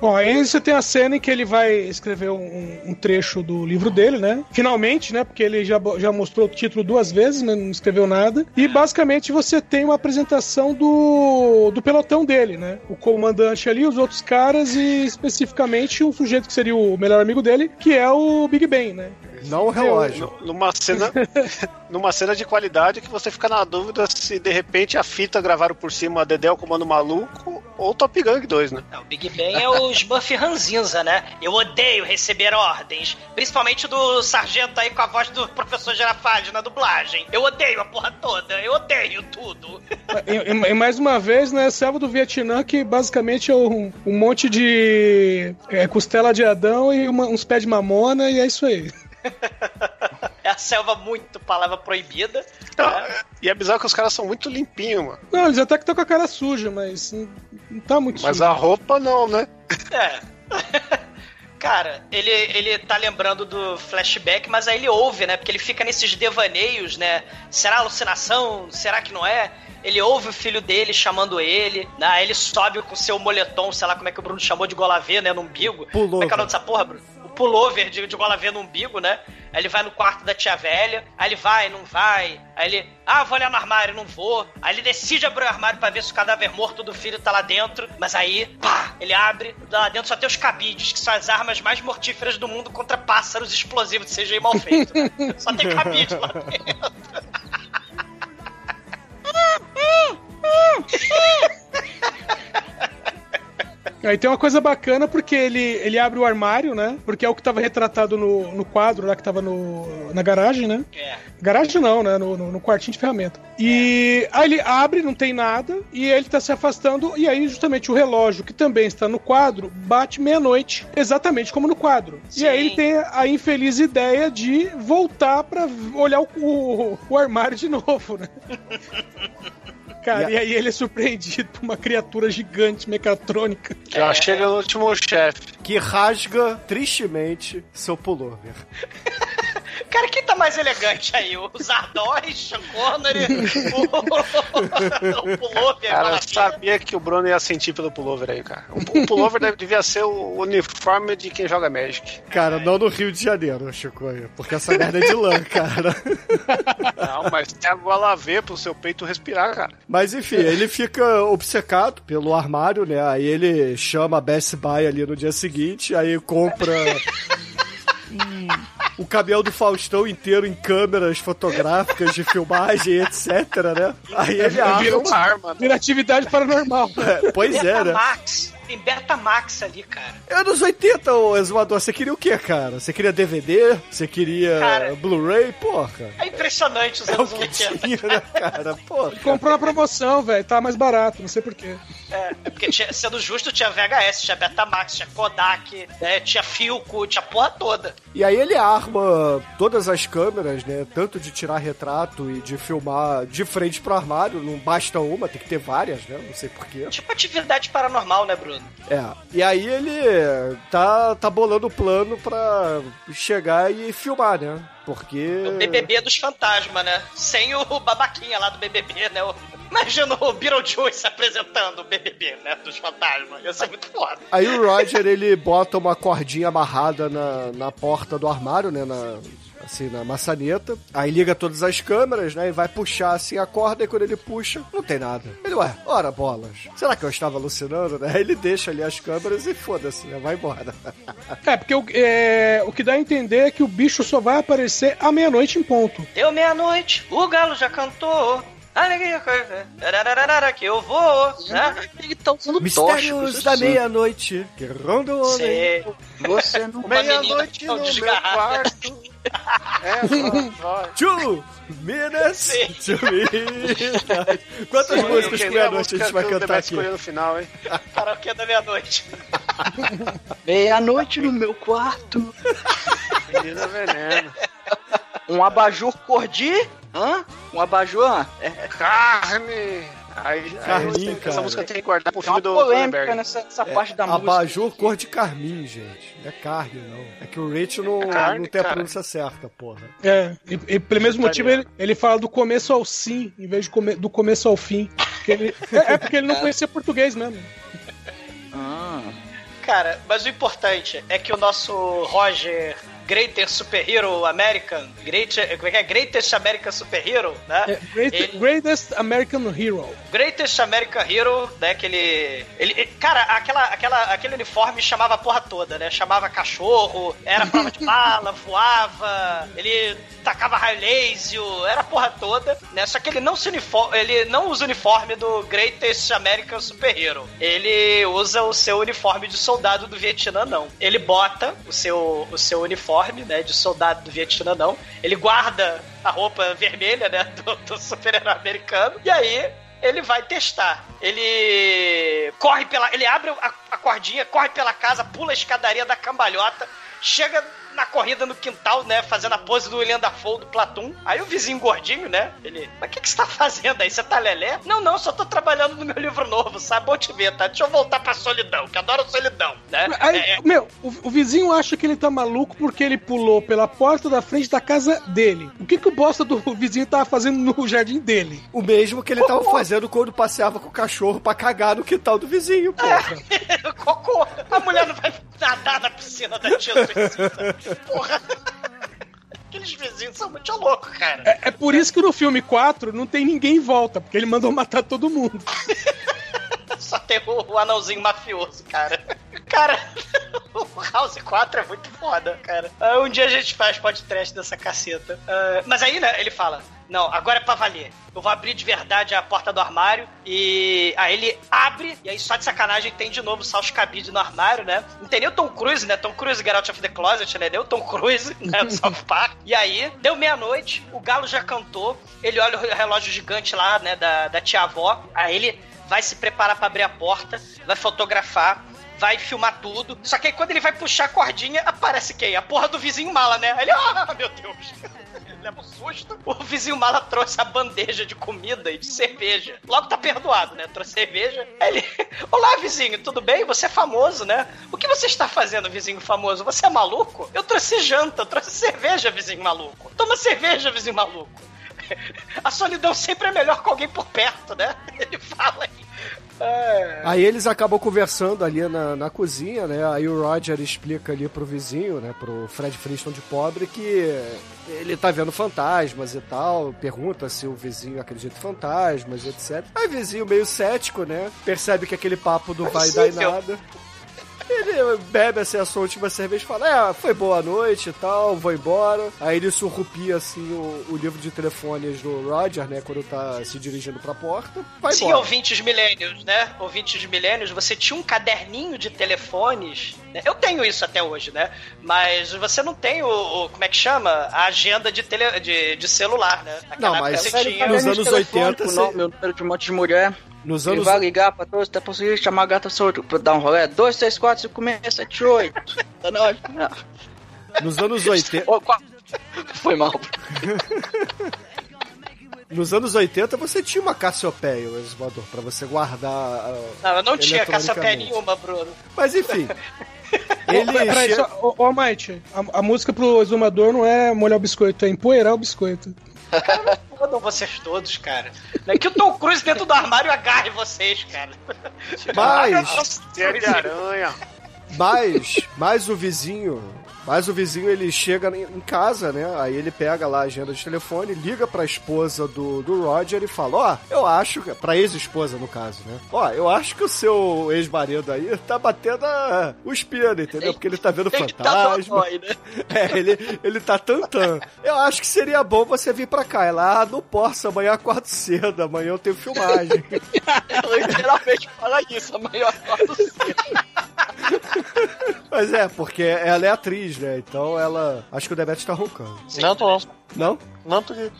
Bom, aí você tem a cena em que ele vai escrever um, um trecho do livro dele, né? Finalmente, né? Porque ele já, já mostrou o título duas vezes, né? Não escreveu nada. E basicamente você tem uma apresentação do, do pelotão dele, né? O comandante ali, os outros caras e especificamente um sujeito que seria o melhor amigo dele, que é o Big Ben, né? Não o relógio. Nu- Numa cena, <laughs> numa cena de qualidade que você fica na dúvida se de repente a fita gravaram por cima Dedé o Comando Maluco ou Top Gun 2, né? Não, o Big Ben é os Buffy Ranzinza, né? Eu odeio receber ordens. Principalmente do sargento aí com a voz do professor Girafales na dublagem. Eu odeio a porra toda. Eu odeio tudo. E, e- e mais uma vez, né? Selva do Vietnã, que basicamente é um, um monte de é, costela de Adão e uma- uns pés de mamona, e é isso aí. <laughs> É a selva muito palavra proibida. Não, né? E é bizarro que os caras são muito limpinhos, mano. Não, eles até que estão com a cara suja, mas não, não tá muito Mas suja. a roupa não, né? É. <laughs> Cara, ele, ele tá lembrando do flashback, mas aí ele ouve, né? Porque ele fica nesses devaneios, né? Será alucinação? Será que não é? Ele ouve o filho dele chamando ele, né? Aí ele sobe com o seu moletom, sei lá como é que o Bruno chamou de gola V, né? No umbigo. Como é que é o nome dessa porra, Bruno? Pullover de, de gola V no umbigo, né? Aí ele vai no quarto da tia velha, aí ele vai, não vai. Aí ele, ah, vou olhar no armário, não vou. Aí ele decide abrir o armário pra ver se o cadáver morto do filho tá lá dentro. Mas aí, pá, ele abre, lá dentro só tem os cabides, que são as armas mais mortíferas do mundo contra pássaros explosivos de CGI mal feito. né? <laughs> Só tem cabide lá dentro. <laughs> Aí tem uma coisa bacana porque ele, ele abre o armário, né? Porque é o que tava retratado no, no quadro lá que tava no, na garagem, né? É. Garagem não, né? No, no, no quartinho de ferramenta. E aí ele abre, não tem nada, e ele tá se afastando, e aí justamente o relógio, que também está no quadro, bate meia-noite, exatamente como no quadro. Sim. E aí ele tem a infeliz ideia de voltar pra olhar o, o, o armário de novo, né? <laughs> Cara, E e, a- aí ele é surpreendido por uma criatura gigante mecatrônica. Já chega no último chefe. Que rasga tristemente seu pullover. <laughs> Cara, quem tá mais elegante aí? O Zardoz, Sean Connery, o, o Pullover, Cara, eu sabia que o Bruno ia sentir pelo pullover aí, cara. O, o pullover deve, devia ser o uniforme de quem joga Magic. Cara, não no Rio de Janeiro, Chico, porque essa merda é de lã, cara. Não, mas tem a gola V pro seu peito respirar, cara. Mas enfim, ele fica obcecado pelo armário, né? Aí ele chama a Best Buy ali no dia seguinte, aí compra o cabelo do Faustão inteiro em câmeras fotográficas de filmagem, <laughs> etc, né? Aí ele Vira arma. uma arma. Vira atividade paranormal. É, pois é, né? Betamax. Tem Betamax ali, cara. Anos 80, ô Exumador, você queria o quê, cara? Você queria DVD? Você queria. Blu-ray? Porra. É impressionante os É o anos que 80. tinha, né, cara? <laughs> Porra. Comprou na promoção, velho. Tá mais barato, não sei porquê. É, é porque, tinha- sendo justo, tinha VHS, tinha Betamax, tinha Kodak, né, tinha Filco, tinha a porra toda. E aí ele arma todas as câmeras, né? Tanto de tirar retrato e de filmar de frente pro armário. Não basta uma, tem que ter várias, né? Não sei porquê. Tipo atividade paranormal, né, Bruno? É. E aí ele tá, tá bolando o plano pra chegar e filmar, né? Porque. O BBB dos fantasmas, né? Sem o babaquinha lá do BBB, né? O- Imagina o Beetlejuice apresentando o BBB, né? Dos fantasmas. Ia ser muito foda. Aí o Roger, ele bota uma cordinha amarrada na, na porta do armário, né? Na, assim, na maçaneta. Aí liga todas as câmeras, né? E vai puxar assim a corda. E quando ele puxa, não tem nada. Ele, ué, ora bolas. Será que eu estava alucinando, né? Aí ele deixa ali as câmeras e foda-se, né? Vai embora. <laughs> É, porque o, é, o que dá a entender é que o bicho só vai aparecer à meia-noite em ponto. Deu meia-noite, o galo já cantou. Alegria, que eu vou, né? Ele tá usando Mistérios da meia-noite que rondam o homem. Cê... Você não Meia-noite no meu quarto. É. Two minutes, two minutes. Quantas Sim, músicas queria meia-noite a gente vai cantar aqui? no final, hein? Karaokê da meia-noite. Meia-noite no meu quarto. Menina veneno. Um abajur cor de. Hã? Um abajur. É, Carne! Aí, aí, cara. essa música tem que guardar pro filme do polêmica nessa, nessa parte da música. Abajur cor de carmim, gente. Não é carne, não. É que o Rich não, É carne, não tem a cara. pronúncia certa, porra. É, e, e pelo mesmo motivo ele, ele fala do começo ao sim, em vez de come- do começo ao fim. Ele- é, é porque ele não <laughs> conhecia português mesmo. Ah. Cara, mas o importante é que o nosso Roger Greater Superhero American, great, como é que é? Greatest American Superhero, né? É, great- Ele- Greatest American Hero. Greatest American Hero, né? Que ele, ele. Cara, aquela, aquela, aquele uniforme chamava a porra toda, né? Chamava cachorro, era prova de <laughs> bala, voava, ele tacava raio laser, era a porra toda, né? Só que ele não se uniforme, ele não usa o uniforme do Greatest American Superhero. Ele usa o seu uniforme de soldado do Vietnã, não. Ele bota o seu, o seu uniforme, né? De soldado do Vietnã, não. Ele guarda a roupa vermelha, né? Do, do super-herói americano. E aí, ele vai testar. Ele corre pela. Ele abre a, a cordinha, corre pela casa, pula a escadaria da cambalhota, chega na corrida no quintal, né? Fazendo a pose do William Dafoe do Platum. Aí o vizinho gordinho, né? Ele. Mas o que, que você tá fazendo aí? Você tá lelé? Não, não, só tô trabalhando no meu livro novo, sabe? Bom te ver, tá? Deixa eu voltar pra solidão, que adoro a solidão, né? Aí, É, é, meu, o, o vizinho acha que ele tá maluco porque ele pulou pela porta da frente da casa dele. O que, que o bosta do vizinho tava fazendo no jardim dele? O mesmo que ele tava fazendo quando passeava com o cachorro pra cagar no quintal do vizinho, porra. <laughs> Cocô! A mulher não vai nadar na piscina da tia suicida. Porra! Aqueles vizinhos são muito loucos, cara. É, é por isso que no filme 4 não tem ninguém em volta, porque ele mandou matar todo mundo. <laughs> Só tem o, o anãozinho mafioso, cara. Cara, <laughs> o House 4 é muito foda, cara. Ah, um dia a gente faz podcast dessa caceta. Ah, mas aí, né, ele fala: Não, agora é pra valer. Eu vou abrir de verdade a porta do armário. E aí ele abre, e aí só de sacanagem tem de novo o Cabide no armário, né? Não tem nem o Tom Cruise, né? Tom Cruise, Geralt of the Closet, né? Deu o Tom Cruise, <laughs> né? Do South Park. E aí, deu meia-noite, o galo já cantou. Ele olha o relógio gigante lá, né? Da, da tia avó. Aí ele vai se preparar pra abrir a porta, vai fotografar, vai filmar tudo. Só que aí quando ele vai puxar a cordinha, aparece quem? A porra do vizinho mala, né? Aí ele, <laughs> ah, meu Deus. Leva um susto. O vizinho mala trouxe a bandeja de comida e de cerveja. Logo tá perdoado, né? Trouxe cerveja. Ele, <laughs> olá vizinho, tudo bem? Você é famoso, né? O que você está fazendo, vizinho famoso? Você é maluco? Eu trouxe janta, eu trouxe cerveja, vizinho maluco. Toma cerveja, vizinho maluco. <laughs> A solidão sempre é melhor com alguém por perto, né? <laughs> Ele fala aí. É. Aí eles acabam conversando ali na, na cozinha, né? Aí o Roger explica ali pro vizinho, né? Pro Fred Flintstone de pobre que ele tá vendo fantasmas e tal. Pergunta se o vizinho acredita em fantasmas, etc. Aí o vizinho meio cético, né? Percebe que aquele papo não vai dar em Possível. nada. Ele bebe assim a sua última cerveja e fala: É, foi boa noite e tal, vou embora. Aí ele surrupia assim o, o livro de telefones do Roger, né? Quando tá se dirigindo pra porta. Vai Sim, embora. ouvintes milênios, né? Ouvintes milênios, você tinha um caderninho de telefones. né? Eu tenho isso até hoje, né? Mas você não tem o, o- como é que chama? A agenda de, tele, de, de celular, né? Naquela Não, época mas você tinha. nos anos 80, o você- nome, o número de um monte de mulher. Nos Ele anos vai ligar pra todos, até conseguir chamar a gata solta pra dar um rolê. 2, 3, 4, 5, 6, 7, 8. Tá na hora. Nos anos 80. Ô, qua- Foi mal. <laughs> Nos anos 80 você tinha uma Cassiopeia, o exumador, pra você guardar. ah, Não, eu não tinha eletronicamente. nenhuma, Bruno. Mas enfim. <laughs> ele. Peraí, che- só, ô, ô Almighty, a, a música pro exumador não é molhar o biscoito, é empoeirar o biscoito. Fodam vocês todos, cara. Não é que o Tom Cruise dentro do armário agarre vocês, cara. Mas. Teia de aranha. Mas, mas o vizinho, mas o vizinho ele chega em casa, né? Aí ele pega lá a agenda de telefone, liga pra esposa do, do Roger e fala: Ó, eu acho, que- pra ex-esposa no caso, né? Ó, eu acho que o seu ex-marido aí tá batendo a- os pinos, entendeu? Porque ele tá vendo Ele fantasma. né? <laughs> É, ele, ele tá tantando. Eu acho que seria bom você vir pra cá. Ela, ah, não posso, amanhã eu acordo cedo, amanhã eu tenho filmagem. <laughs> Ela literalmente fala isso, a maior parte Mas é, porque ela é atriz, né? Então ela. Acho que o Demetrius tá roncando. Não, tô não. Não? Não, tô aqui.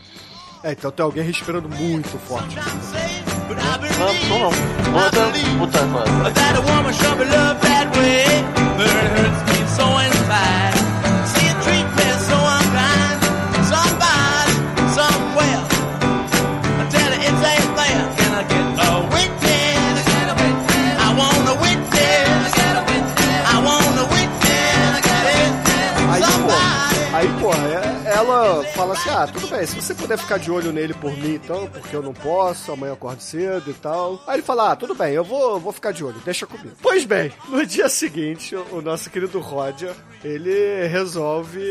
É, então tem alguém respirando muito forte. Não, tô não. Puta, puta, mano. Fala assim: ah, tudo bem, se você puder ficar de olho nele por mim, então, porque eu não posso, amanhã eu acordo cedo e tal. Aí ele fala: ah, tudo bem, eu vou, vou ficar de olho, deixa comigo. Pois bem, no dia seguinte, o nosso querido Roger, ele resolve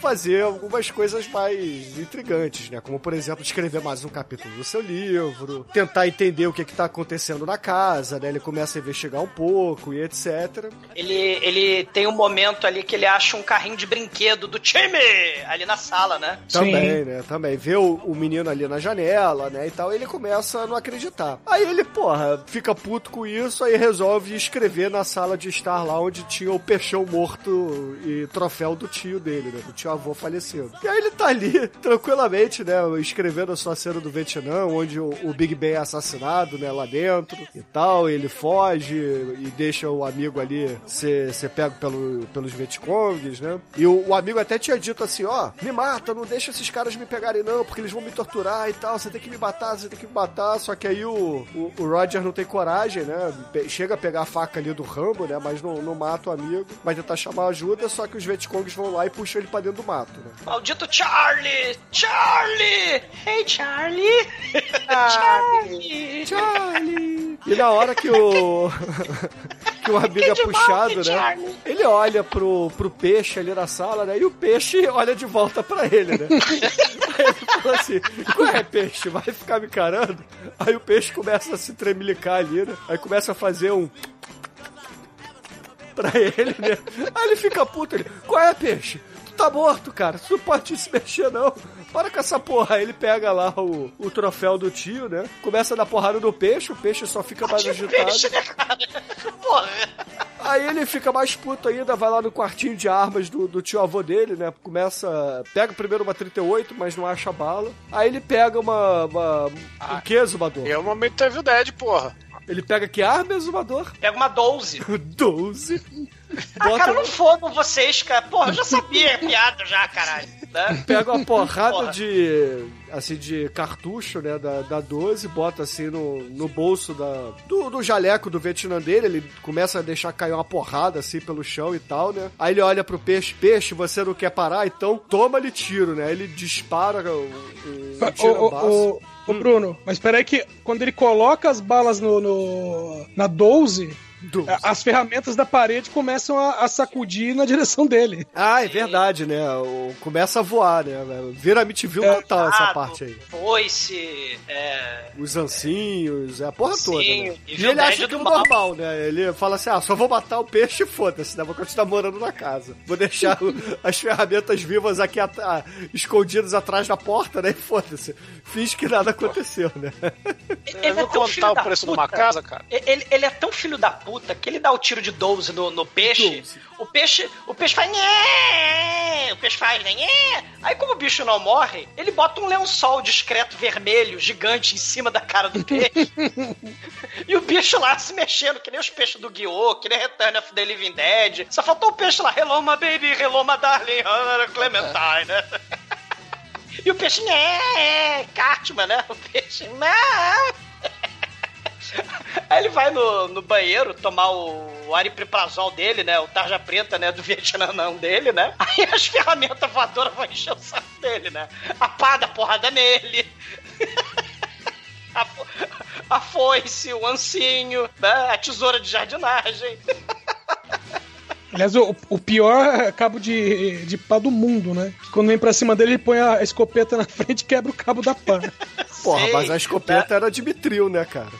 fazer algumas coisas mais intrigantes, né? Como, por exemplo, escrever mais um capítulo do seu livro, tentar entender o que que tá acontecendo na casa, né? Ele começa a investigar um pouco e etc. Ele, ele tem um momento ali que ele acha um carrinho de brinquedo do time ali na sala, né? Também, né? Também. Vê o, o menino ali na janela, né? E tal, ele começa a não acreditar. Aí ele, porra, fica puto com isso, aí resolve escrever na sala de estar lá onde tinha o peixão morto e troféu do tio dele, né? Do tio avô falecido. E aí ele tá ali, <laughs> tranquilamente, né? Escrevendo a sua cena do Vietnã, onde o, o Big Ben é assassinado, né? Lá dentro e tal. Ele foge e deixa o amigo ali ser, ser pego pelo, pelos Vietcongs, né? E o, o amigo até tinha dito assim: ó, me mata, não deixa esses caras me pegarem, não, porque eles vão me torturar e tal. Você tem que me matar, você tem que me matar. Só que aí o, o, o Roger não tem coragem, né? Chega a pegar a faca ali do Rambo, né? Mas não, não mata o amigo. Vai tentar chamar ajuda, só que os Vietcongs vão lá e puxam ele pra dentro do mato, né? Maldito Charlie! Charlie! Hey, Charlie! Charlie! Charlie! E na hora que o. <laughs> que o amigo é puxado, né? Ele olha pro, pro peixe ali na sala, né? E o peixe olha de volta pra ele, né? Aí ele fala assim: Qual é, peixe? Vai ficar me encarando? Aí o peixe começa a se tremelicar ali, né? Aí começa a fazer um. Pra ele, né? Aí ele fica puto, ele, qual é, peixe? Tu tá morto, cara, tu não pode se mexer, não. Para com essa porra. Aí ele pega lá o, o troféu do tio, né? Começa a dar porrada no peixe, o peixe só fica mais agitado. Peixe, né, cara? Porra! Aí ele fica mais puto ainda, vai lá no quartinho de armas do, do tio avô dele, né? Começa. Pega primeiro uma 38, mas não acha bala. Aí ele pega uma. uma o que, Zumador? É o momento Evil Dead, porra. Ele pega que arma, Zumador? Pega uma 12. 12. <laughs> Ah, cara, não fodam vocês, cara. Porra, eu já sabia piada já, caralho. né? Pega uma porrada Porra. de. assim, de cartucho, né? Da, da 12, bota assim no, no bolso da, do, do jaleco do Vietnã dele. Ele começa a deixar cair uma porrada assim pelo chão e tal, né? Aí ele olha pro peixe, peixe, você não quer parar, então toma-lhe tiro, né? Ele dispara o, o, o Ô, tirambaço. Ô, Bruno, mas peraí que quando ele coloca as balas no, no- na 12, a- as ferramentas da parede começam a, a sacudir na direção dele. Ah, é verdade, né? O, começa a voar, né? Vira Amityville total essa Exato. parte aí. Foice, é, Os ancinhos, é a porra toda. Sim, Né? e E viu ele acha que é normal, né? Ele fala assim: ah, só vou matar o peixe e foda-se, né? Vou continuar morando na casa. Vou deixar <laughs> as ferramentas vivas aqui at- ah, escondidas atrás da porta, né? E foda-se. Finge que nada aconteceu, né? Ele é viu tão filho o da preço puta. de uma casa, cara? Ele, ele é tão filho da puta que ele dá o tiro de 12 no, no peixe. O peixe. O peixe faz. "Nhê", O peixe faz? "Nhê". Aí, como o bicho não morre, ele bota um lençol discreto vermelho, gigante, em cima da cara do peixe. <laughs> e o bicho lá se mexendo, que nem os peixes do Guiô, que nem Return of the Living Dead. Só faltou o peixe lá, hello my baby, hello my darling, Hannah Clementine, né? <laughs> E o peixe, né? Cartman, né? O peixe, não. Aí ele vai no, no banheiro tomar o, o aripiprazol dele, né? O tarja preta, né? Do Vietnã não dele, né? Aí as ferramentas voadoras vão encher o saco dele, né? A pá da porrada nele. <laughs> A, a foice, o ancinho, né? A tesoura de jardinagem. <laughs> Aliás, o, o pior cabo de, de pá do mundo, né? Que Quando vem pra cima dele, ele põe a escopeta na frente e quebra o cabo da pá. <laughs> Porra, Sei, mas a escopeta era de mitril, né, cara?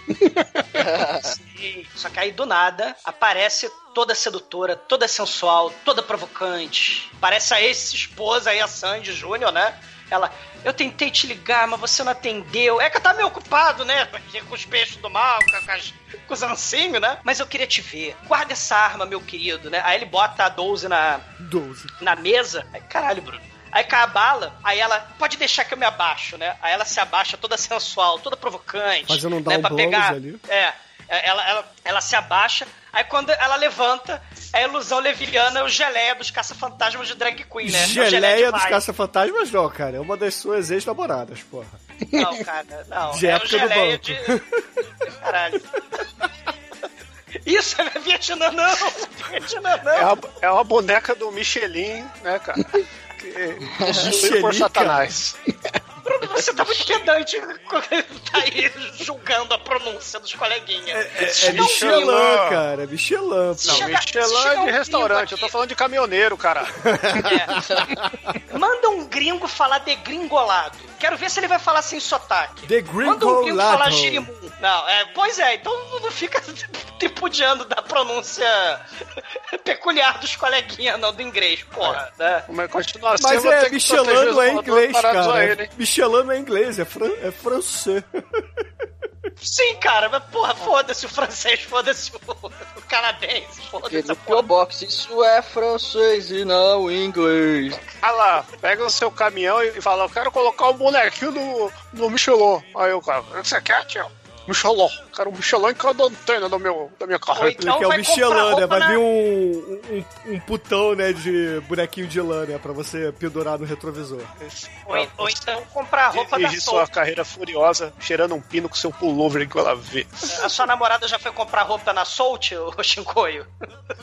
Sim. Só que aí do nada aparece toda sedutora, toda sensual, toda provocante. Parece a ex-esposa aí, a Sandy Júnior, né? Ela, eu tentei te ligar, mas você não atendeu. É que eu tava meio ocupado, né? Com os peixes do mal, com, as, com os ancinhos, né? Mas eu queria te ver. Guarda essa arma, meu querido, né? Aí ele bota a 12 na, 12. na mesa. Aí, caralho, Bruno. Aí cai a bala, aí ela pode deixar que eu me abaixo, né? Aí ela se abaixa toda sensual, toda provocante. Fazendo um né? down Pra blows pegar. ali. É. é, Ela, ela, ela se abaixa, aí quando ela levanta, é a ilusão leviana é o geleia dos caça-fantasmas de drag queen, né? É o Geleia de dos vai. caça-fantasmas, não, cara. É uma das suas ex-namoradas, porra. Não, cara, não. De é o época do geleia banco. de. Caralho. Isso é Vietnã, não! Vietnã, não! É uma, é uma boneca do Michelin, né, cara? Que <laughs> possuído por Michelin, Satanás. Bruno, você tá muito pedante quando tá aí julgando a pronúncia dos coleguinhas. É, é um Michelin, gringo- cara. Michelin. Não, chega- Michelin é de restaurante, eu tô falando de caminhoneiro, cara. É. Manda um gringo falar degringolado. Quero ver se ele vai falar sem sotaque. Degringolado. Manda um gringo falar girimum. Não, é, pois é, então não fica <laughs> tripudiando da pronúncia peculiar dos coleguinhas, não, do inglês, porra. Né? Mas continua Mas é, Michelin não é inglês, cara. ele? Michelin não é inglês, é, fran é francês. Sim, cara, mas porra, foda-se o francês, foda-se o, o canadense, foda-se. P.O. Box, isso é francês e não inglês. Ah lá, pega o seu caminhão e fala, eu quero colocar um bonequinho no, no Michelin. Aí o cara, o que você quer, tio? Michelin. Quero um Michelin em cada antena do meu, da minha carreta. então que é o Michelin, né? Vai na- vir um, um, um putão, né, de bonequinho de lã, né? Pra você pendurar no retrovisor. Ou, ou então comprar roupa da Dirigir sua carreira furiosa, cheirando um pino com seu pullover enquanto ela vê. A sua namorada já foi comprar roupa na Soult, ô Shinkoio?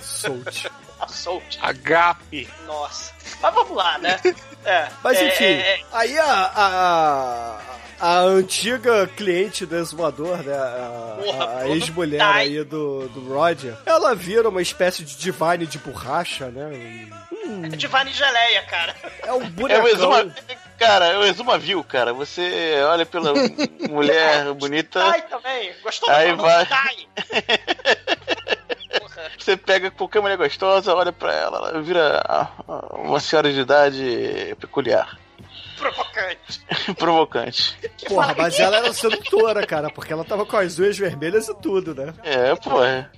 Solte. <laughs> A Soult. Agape. Nossa. Mas vamos lá, né? <laughs> É, Mas é, enfim, é, é, aí a, a, a antiga cliente do exumador, né? A, a ex-mulher tai. aí do, do Roger, ela vira uma espécie de divine de borracha, né? é Divine Geleia, cara. É um É o bonecão. Exuma, cara, é o Exuma viu, cara. Você olha pela <laughs> mulher bonita, Dai também. Gostou do Aí pronome vai. <laughs> Você pega qualquer mulher gostosa, olha pra ela, ela vira uma senhora de idade peculiar. Provocante. <laughs> Provocante. Porra, mas ela era sedutora, cara, porque ela tava com as unhas vermelhas e tudo, né? É, pô. é. <laughs>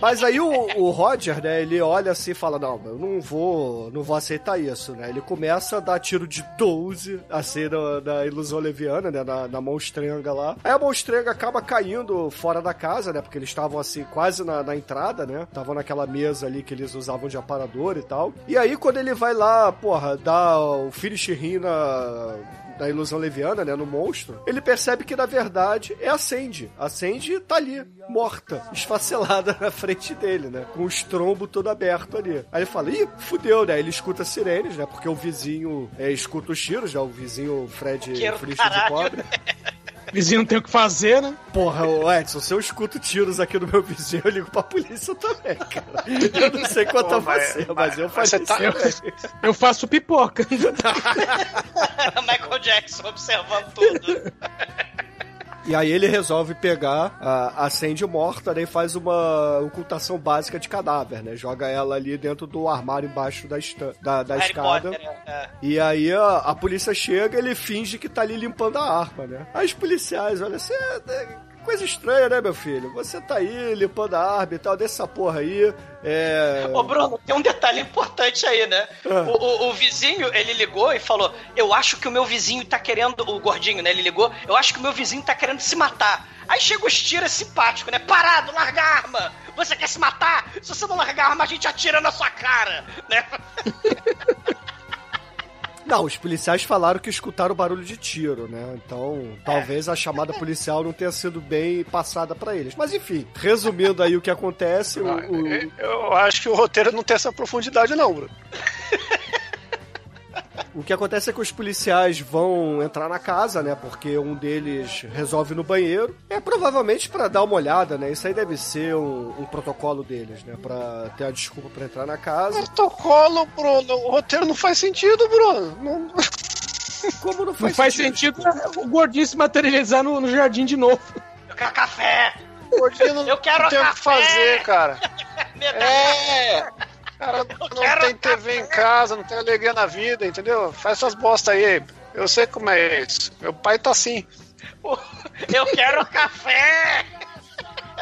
Mas aí o, o Roger, né, ele olha assim e fala, não, eu não vou, não vou aceitar isso, né? Ele começa a dar tiro de 12, assim, na, na ilusão leviana, né, na, na monstrenga lá. Aí a monstrenga acaba caindo fora da casa, né, porque eles estavam assim, quase na, na entrada, né? Estavam naquela mesa ali que eles usavam de aparador e tal. E aí quando ele vai lá, porra, dar o finish rim na da ilusão leviana, né, no monstro, ele percebe que na verdade é a Sandy. A Sandy tá ali, morta, esfacelada <laughs> na frente dele, né, com o estrombo todo aberto ali. Aí ele fala, ih, fudeu, né, ele escuta sirenes, né, porque o vizinho é, escuta os tiros, né, o vizinho Fred Fristo de caralho. Vizinho não tem o que fazer, né? Porra, Edson, se eu escuto tiros aqui no meu vizinho, eu ligo pra polícia também, cara. Eu não sei quanto Pô, a mas- você, mas, mas- eu faço tá- isso também. Eu faço pipoca. <laughs> Michael Jackson observando tudo. E aí ele resolve pegar a, a Sandy morta, né, e faz uma ocultação básica de cadáver, né? Joga ela ali dentro do armário embaixo da, esta- da, da escada. Potter, é. E aí a, a polícia chega ele finge que tá ali limpando a arma, né? Aí os policiais olham assim, é, é, coisa estranha, né, meu filho? Você tá aí limpando a arma e tal, dessa porra aí. É. Ô, Bruno, tem um detalhe importante aí, né? Ah. O, o- o vizinho, ele ligou e falou: Eu acho que o meu vizinho tá querendo. O gordinho, né? Ele ligou: Eu acho que o meu vizinho tá querendo se matar. Aí chega os tiras simpático, né? Parado, larga a arma! Você quer se matar? Se você não largar a arma, a gente atira na sua cara, <laughs> né? Não, os policiais falaram que escutaram barulho de tiro, né? Então, talvez a chamada policial não tenha sido bem passada pra eles. Mas enfim, resumindo aí o que acontece, o, o- Eu acho que o roteiro não tem essa profundidade, não, Bruno. <laughs> O que acontece é que os policiais vão entrar na casa, né? Porque um deles resolve ir no banheiro. É provavelmente pra dar uma olhada, né? Isso aí deve ser um, um protocolo deles, né? Pra ter a desculpa pra entrar na casa. Protocolo, Bruno. O roteiro não faz sentido, Bruno. Não... Como não Não faz, faz sentido o gordinho se materializar no, no jardim de novo. Eu quero café! O gordinho não, Eu quero não tem o que café! fazer, cara. <laughs> É! Cara, não tem TV em casa, não tem alegria na vida, entendeu? Faz essas bosta aí. Eu sei como é isso. Meu pai tá assim. Eu quero café!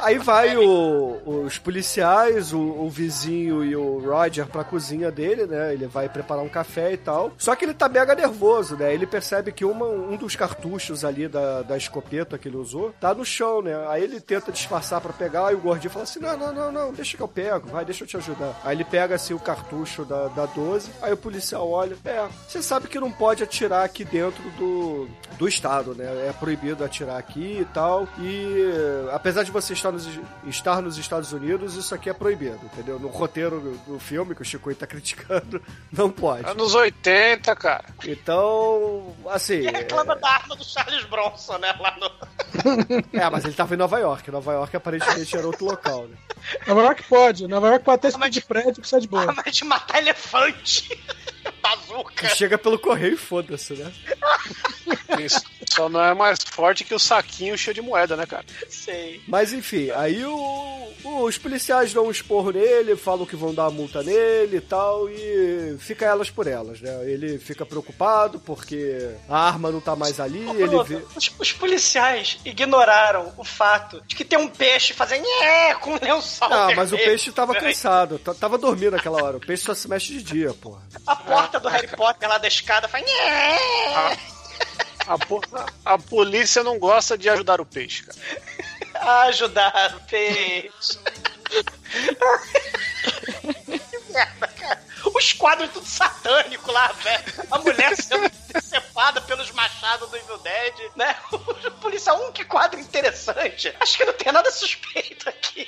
Aí vai o- os policiais, o, o vizinho e o Roger pra cozinha dele, né? Ele vai preparar um café e tal. Só que ele tá mega nervoso, né? Ele percebe que uma- um dos cartuchos ali da, da escopeta que ele usou tá no chão, né? Aí ele tenta disfarçar pra pegar e o gordinho fala assim: não, não, não, não, deixa que eu pego, vai, deixa eu te ajudar. Aí ele pega assim o cartucho da, da 12, aí o policial olha: é, você sabe que não pode atirar aqui dentro do, do estado, né? É proibido atirar aqui e tal. E apesar de você estar nos, estar nos Estados Unidos, isso aqui é proibido, entendeu? No roteiro do, filme que o Chico tá <laughs> criticando, não pode. Anos 80, cara. Então, assim. E reclama da arma do Charles Bronson, né? Lá no. <laughs> É, mas ele tava em Nova York. Nova York aparentemente era outro local, né? Nova York pode. Nova York pode até explodir prédio que sai de boa. Arma de matar elefante! Bazuca! Chega pelo correio e foda-se, né? Isso só não é mais forte que o saquinho cheio de moeda, né, cara? Sei. Mas enfim, aí o- o- os policiais dão um esporro nele, falam que vão dar uma multa nele e tal, e fica elas por elas, né? Ele fica preocupado porque a arma não tá mais ali, Ô, ele vê. os, os policiais ignoraram o fato de que tem um peixe fazendo nhé com um lençol. Não, mas o peixe tava cansado, tava dormindo naquela hora. O peixe só se mexe de dia, porra. A porta do Harry Potter lá da escada faz. A, po- a polícia não gosta de ajudar o peixe, cara. <laughs> Ajudar o peixe. que <laughs> merda, cara. Os quadros tudo satânico lá, velho. A mulher sendo decepada pelos machados do Evil Dead, né? O policial, um que quadro interessante. Acho que não tem nada suspeito aqui.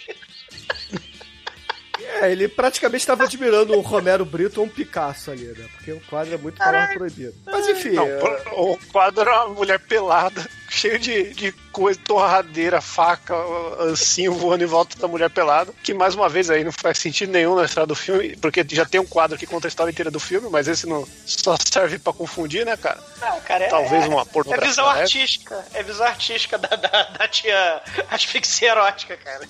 É, ele praticamente tava admirando um Romero Brito ou um Picasso ali, né? Porque o quadro é muito palavra proibido. Mas enfim. Não, é- o quadro era uma mulher pelada, cheio de, de coisa, torradeira, faca, ancinho voando em volta da mulher pelada. Que mais uma vez aí não faz sentido nenhum na história do filme, porque já tem um quadro que conta a história inteira do filme, mas esse não só serve pra confundir, né, cara? Ah, cara, é, Talvez uma É pornografia. visão leve. artística. É visão artística da, da, da tia asfixia erótica, cara.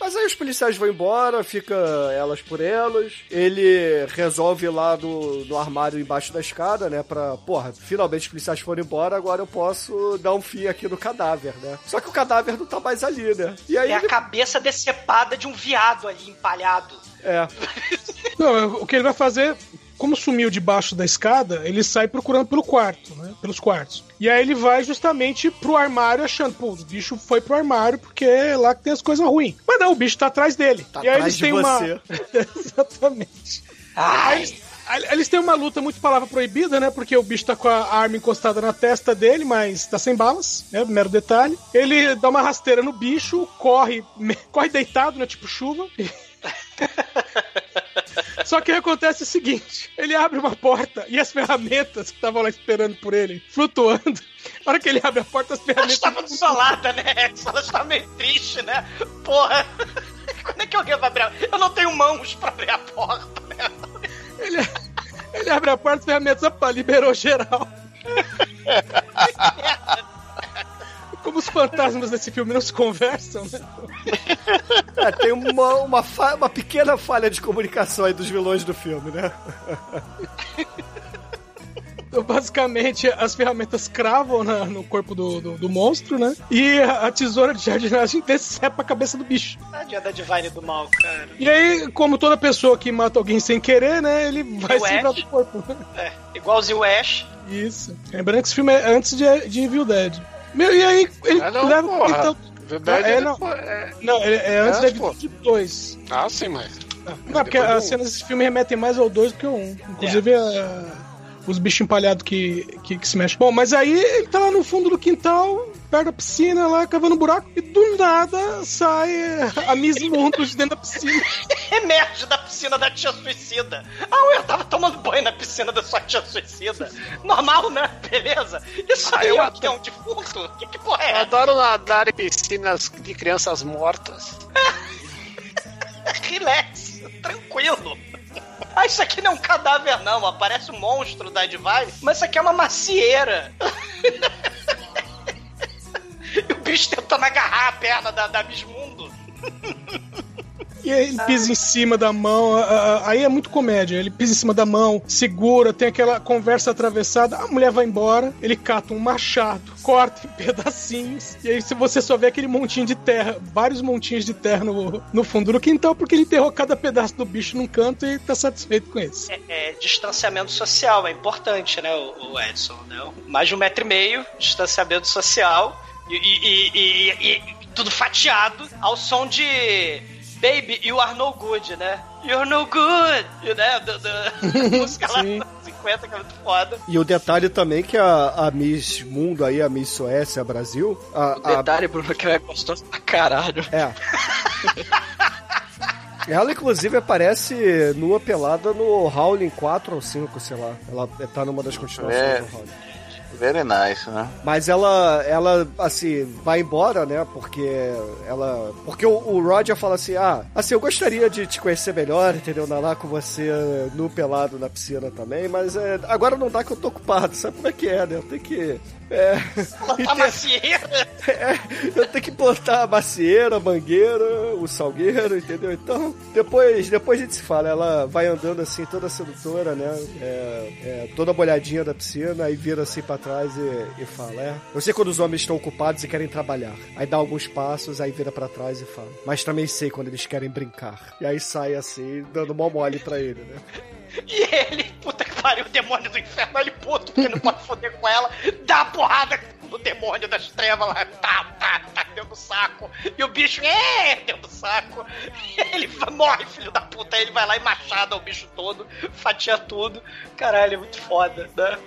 Mas aí os policiais vão embora, fica elas por elas. Ele resolve lá do, no armário embaixo da escada, né? Pra, porra, finalmente os policiais foram embora, agora eu posso dar um fim aqui no cadáver, né? Só que o cadáver não tá mais ali, né? E aí É a ele- cabeça decepada de um viado ali, empalhado. É. Não, o que ele vai fazer, como sumiu debaixo da escada, ele sai procurando pelo quarto, né? Pelos quartos. E aí ele vai justamente pro armário achando, pô, o bicho foi pro armário porque é lá que tem as coisas ruins. Mas não, o bicho tá atrás dele. Tá e aí atrás eles de têm uma. você. <laughs> Exatamente. Aí eles, eles têm uma luta muito palavra proibida, né? Porque o bicho tá com a arma encostada na testa dele, mas tá sem balas, né? Mero detalhe. Ele dá uma rasteira no bicho, corre, <laughs> corre deitado, né? Tipo chuva. <laughs> Só que acontece o seguinte: ele abre uma porta e as ferramentas que estavam lá esperando por ele, flutuando. Na hora que ele abre a porta, as Ela ferramentas. estava desolada, né? Ela estava meio triste, né? Porra. <laughs> Quando é que alguém vai abrir? a- Eu não tenho mãos pra abrir a porta, né? Ele, ele abre a porta, as ferramentas, opa, liberou geral. <laughs> Como os fantasmas desse filme não se conversam, né? <laughs> É, tem uma, uma, fa- uma pequena falha de comunicação aí dos vilões do filme, né? <laughs> Então, basicamente, as ferramentas cravam na- no corpo do, do, do monstro, né? E a, a tesoura de jardinagem <laughs> decepa a cabeça do bicho. Tadinha da Divine do mal, cara. E aí, como toda pessoa que mata alguém sem querer, né? Ele vai se livrar do corpo. É, igualzinho o Ash. Isso. Lembrando que esse filme é antes de, de Evil Dead. Meu, e aí, ele Ah, não, leva porra. então. Verdade, é, é não. depois- é- Não, é, é antes É, da Evil pô. Dead 2. Ah, sim, mas. Não, porque Depois as cenas desse filme remetem mais ao 2 do que ao 1. Um. Inclusive a- os bichos empalhados que, que, que se mexem. Bom, mas aí ele tá lá no fundo do quintal, perto da piscina, lá cavando um buraco, e do nada sai a Miss Mundo de dentro da piscina. <laughs> Emerge da piscina da tia suicida. Ah, eu tava tomando banho na piscina da sua tia suicida. Normal, né? Beleza? Isso Ah, aí eu é o adoro- que é um defunto? Que, que porra é Eu adoro nadar em piscinas de crianças mortas. <laughs> Relax, tranquilo. Ah, isso aqui não é um cadáver, não. Aparece um monstro da Divine, mas isso aqui é uma macieira. <laughs> <laughs> e o bicho tentando agarrar a perna da, da Miss Mundo. E aí ele pisa em cima da mão, aí é muito comédia. Ele pisa em cima da mão, segura, tem aquela conversa atravessada, a mulher vai embora, ele cata um machado, corta em <laughs> pedacinhos, e aí se você só vê aquele montinho de terra, vários montinhos de terra no, no fundo do quintal, porque ele enterrou cada pedaço do bicho num canto e tá satisfeito com isso. É, é distanciamento social, é importante, né, o, o Edson, né? Mais de um metro e meio, distanciamento social, e, e- e- e- e tudo fatiado ao som de Baby, You Are No Good, né? You're No Good, né? Da, <laughs> da música lá Sim. dos 50, que é muito foda. E o detalhe também que a, a Miss Mundo aí, a Miss Suécia, Brasil, a, a- Detalhe, Bruno, que ela é gostosa pra caralho. É. <laughs> Ela, inclusive, aparece nua pelada no Howling 4 ou 5, sei lá. Ela tá numa das continuações É. do Howling. Very nice, né? Mas ela, ela, assim, vai embora, né? Porque ela. Porque o, o Roger fala assim: ah, assim, eu gostaria de te conhecer melhor, entendeu? Nadar com você nu pelado na piscina também, mas é, agora não dá que eu tô ocupado, sabe como é que é, né? Eu tenho que. É, A macieira. <laughs> é, eu tenho que botar a macieira, a mangueira, o salgueiro, entendeu? Então, depois, depois a gente se fala. Ela vai andando assim, toda sedutora, né? É, é, toda molhadinha da piscina, aí vira assim pra trás e, e fala: É, eu sei quando os homens estão ocupados e querem trabalhar. Aí dá alguns passos, aí vira pra trás e fala: Mas também sei quando eles querem brincar. E aí sai assim, dando mó mole pra ele, né? E ele, puta que pariu, o demônio do inferno, ele puto, porque não pode foder com ela, dá a porrada no demônio das trevas lá, tá, tá, tá, dentro do saco. E o bicho, é, dentro do saco. E ele morre, filho da puta. Aí ele vai lá e machada o bicho todo, fatia tudo. Caralho, é muito foda, né?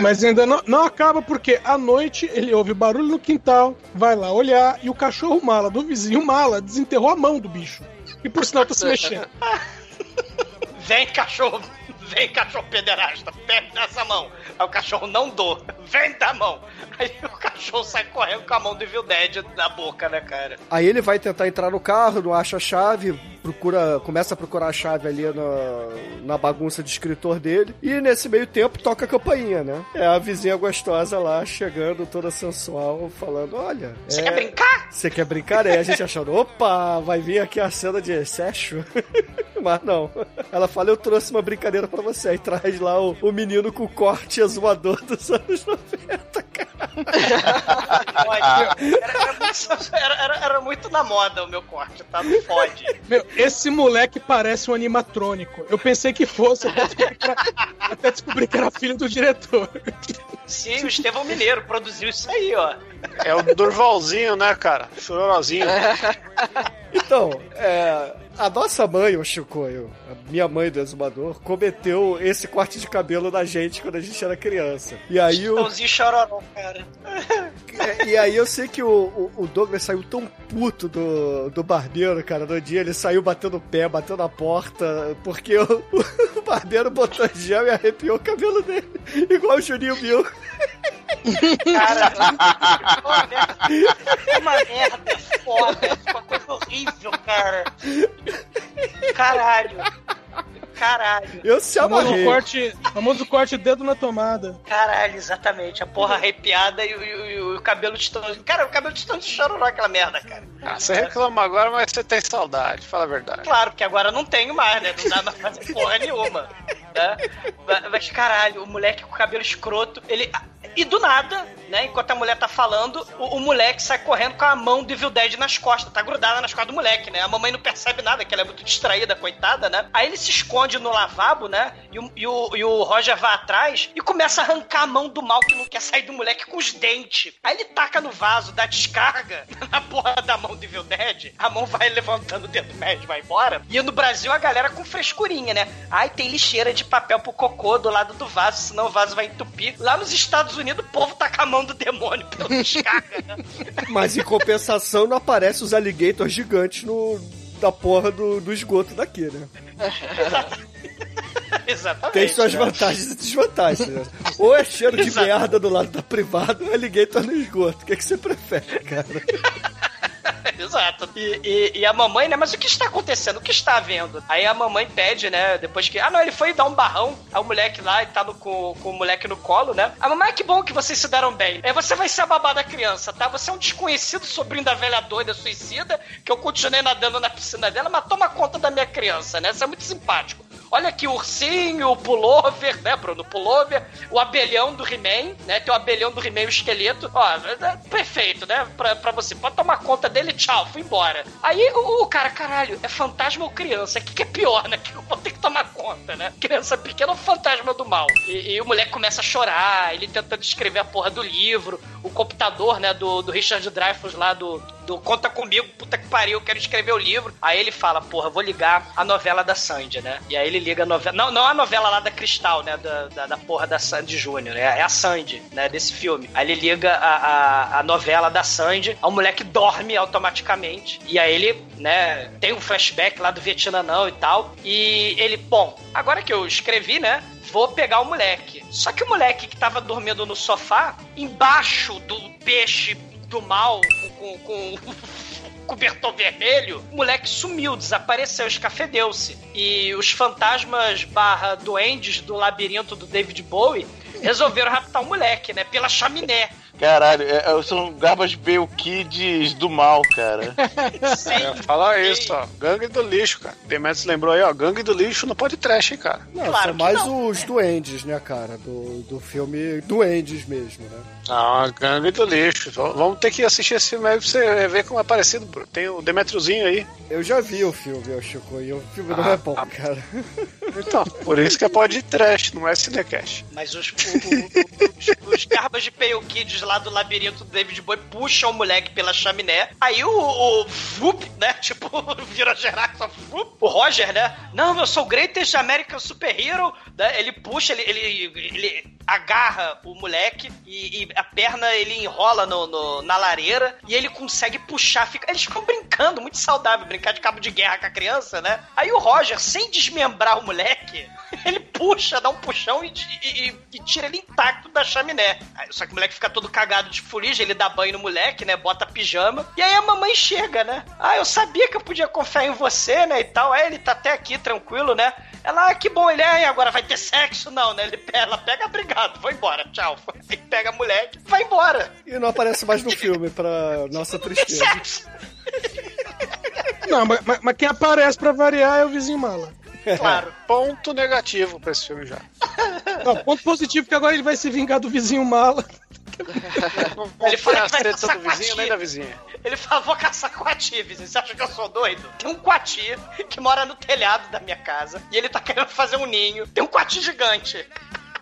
Mas ainda não, não acaba porque à noite ele ouve barulho no quintal, vai lá olhar e o cachorro mala do vizinho mala desenterrou a mão do bicho. E por sinal tá se mexendo. <laughs> Vem, cachorro, vem, cachorro pederasta, pega nessa mão. Aí o cachorro não dou, vem da mão. Aí o cachorro sai correndo com a mão do Evil Dead na boca, né, cara? Aí ele vai tentar entrar no carro, não acha a chave. Procura, começa a procurar a chave ali na, na bagunça de escritor dele. E nesse meio tempo toca a campainha, né? É a vizinha gostosa lá, chegando toda sensual, falando: Olha. Você é- quer brincar? Você quer brincar? É, a gente achando, opa, vai vir aqui a cena de sexo. <laughs> Mas não. Ela fala, eu trouxe uma brincadeira pra você. Aí traz lá o, o menino com o corte exumador dos anos 90, Era, era muito, <laughs> era- era- era muito na moda o meu corte, tá? Não fode. Meu, esse moleque parece um animatrônico. Eu pensei que fosse, até descobri que era, até descobri que era filho do diretor. Sim, o Estevão Mineiro produziu isso aí, ó. É o Durvalzinho, né, cara? Chororozinho. <laughs> Então, é, a nossa mãe, o Chicoio, a minha mãe do exumador, cometeu esse corte de cabelo na gente quando a gente era criança. E aí o, chororó, cara. <laughs> E aí eu sei que o, o- Douglas saiu tão puto do, do barbeiro, cara, no dia ele saiu batendo o pé, batendo a porta, porque o, <laughs> o barbeiro botou gel e arrepiou o cabelo dele, <laughs> igual o Juninho Bill. Cara, uma merda. É uma merda foda. É uma coisa horrível, cara. Caralho. Caralho. Eu se Famoso amarrei. corte, famoso corte dedo na tomada. Caralho, exatamente. A porra arrepiada e, o- e o- e o cabelo de. Cara, o cabelo de Stone chororó aquela merda, cara. Ah, você reclama agora, mas você tem saudade, fala a verdade. Claro, porque agora não tenho mais, né? Não dá mais pra fazer porra nenhuma. Né? Mas- Mas caralho, o moleque com o cabelo escroto, ele. E do nada, né? Enquanto a mulher tá falando, o, o moleque sai correndo com a mão do Evil Dead nas costas, tá grudada nas costas do moleque, né? A mamãe não percebe nada, que ela é muito distraída, coitada, né? Aí ele se esconde no lavabo, né? E o, e o, e o Roger vai atrás e começa a arrancar a mão do mal que não quer sair do moleque com os dentes. Aí ele taca no vaso, dá descarga <laughs> na porra da mão do Evil Dead, a mão vai levantando o dedo médio, vai embora. E no Brasil a galera com frescurinha, né? Ai, tem lixeira de papel pro cocô do lado do vaso, senão o vaso vai entupir. Lá nos Estados Unidos, o povo tá com a mão do demônio pela <laughs> descarga, né? Mas em compensação não aparece os alligators gigantes no, da porra do, do esgoto daqui, né? <laughs> Exatamente. Tem suas né? vantagens e desvantagens. Né? Ou é cheiro de merda do lado da privada ou é alligator no esgoto. O que, que você prefere, cara? <laughs> <laughs> Exato. E, e- e a mamãe, né? Mas o que está acontecendo? O que está havendo? Aí a mamãe pede, né? Depois que. Ah, não, ele foi dar um barrão ao moleque lá e tá no- com, com o moleque no colo, né? A mamãe, que bom que vocês se deram bem. É, você vai ser a babá da criança, tá? Você é um desconhecido sobrinho da velha doida suicida, que eu continuei nadando na piscina dela, mas toma conta da minha criança, né? Você é muito simpático. Olha o ursinho, o pullover, né, Bruno? Pullover, o abelhão do He-Man, né? Tem o abelhão do He-Man o esqueleto. Ó, é perfeito, né? Pra, pra você. Pode tomar conta dele, tchau, fui embora. Aí o, o cara, caralho, é fantasma ou criança? O que, que é pior, né? Que eu vou ter que tomar conta, né? Criança pequena ou fantasma do mal? E, e o moleque começa a chorar, ele tentando escrever a porra do livro, o computador, né, do, do Richard Dreyfuss lá do, do Conta Comigo, puta que pariu, eu quero escrever o livro. Aí ele fala, porra, vou ligar a novela da Sandy, né? E aí ele liga a novela. Não, não a novela lá da Cristal, né? Da, da, da porra da Sandy Júnior, né? É a Sandy, né? Desse filme. Aí ele liga a, a, a novela da Sandy, o moleque dorme automaticamente. E aí ele, né, tem um flashback lá do Vietnã não e tal. E ele, bom, agora que eu escrevi, né? Vou pegar o moleque. Só que o moleque que tava dormindo no sofá, embaixo do peixe do mal, com, com, <laughs> cobertor vermelho, o moleque sumiu, desapareceu, escafedeu-se. E os fantasmas barra duendes do labirinto do David Bowie resolveram raptar o moleque, né? Pela chaminé. Caralho, é- é- são garbage Bale Kids do mal, cara. <laughs> É, fala isso, ó. Gangue do lixo, cara. Demetrius lembrou aí, ó. Gangue do lixo não pode trash, hein, cara. Não, Claro são mais não, os duendes, né, cara? Do, do filme Duendes mesmo, né? Não, gangue do lixo. Vamos ter que assistir esse filme aí pra você ver como é parecido. Tem o Demetriozinho aí. Eu já vi o filme, ô Chico, e o filme não Ah, é bom, cara. Então, por isso que é pode trash, não é cinecast. Mas os, o- o- os, os garbas de Pale Kids lá do labirinto do David Bowie puxam o moleque pela chaminé. Aí o, o Vup, né? <laughs> Tipo, vira Gerax, Vup. O Roger, né? Não, eu sou o Greatest American Superhero. Né? Ele puxa, ele, ele, ele agarra o moleque e, e a perna ele enrola no, no- na lareira e ele consegue puxar. Fica, eles ficam brincando, muito saudável, brincar de cabo de guerra com a criança, né? Aí o Roger, sem desmembrar o moleque, <laughs> ele puxa, dá um puxão e, e- e- tira ele intacto da chaminé. Aí, Só que o moleque fica todo cagado de fuligem, ele dá banho no moleque, né? Bota pijama. E aí a mamãe chega, né? Ah, eu sabia que eu podia confiar em você, né? E tal. Aí ele tá até aqui, tranquilo, né? Ela, ah, que bom, ele é, e agora vai ter sexo? Não, né? Ele, ela pega, obrigado, vou embora, tchau. <laughs> Aí pega a moleque, vai embora. E não aparece mais no filme, pra nossa tristeza. Sexo! Não, mas, mas- mas quem aparece pra variar é o vizinho mala. Claro. <laughs> Ponto negativo pra esse filme já. <laughs> Não, ponto positivo que agora ele vai se vingar do vizinho mala. <laughs> Ele que as vai tretas caçar do vizinho nem da vizinha. Ele fala, vou caçar coati, vizinho. Você acha que eu sou doido? Tem um coati que mora no telhado da minha casa e ele tá querendo fazer um ninho. Tem um coati gigante.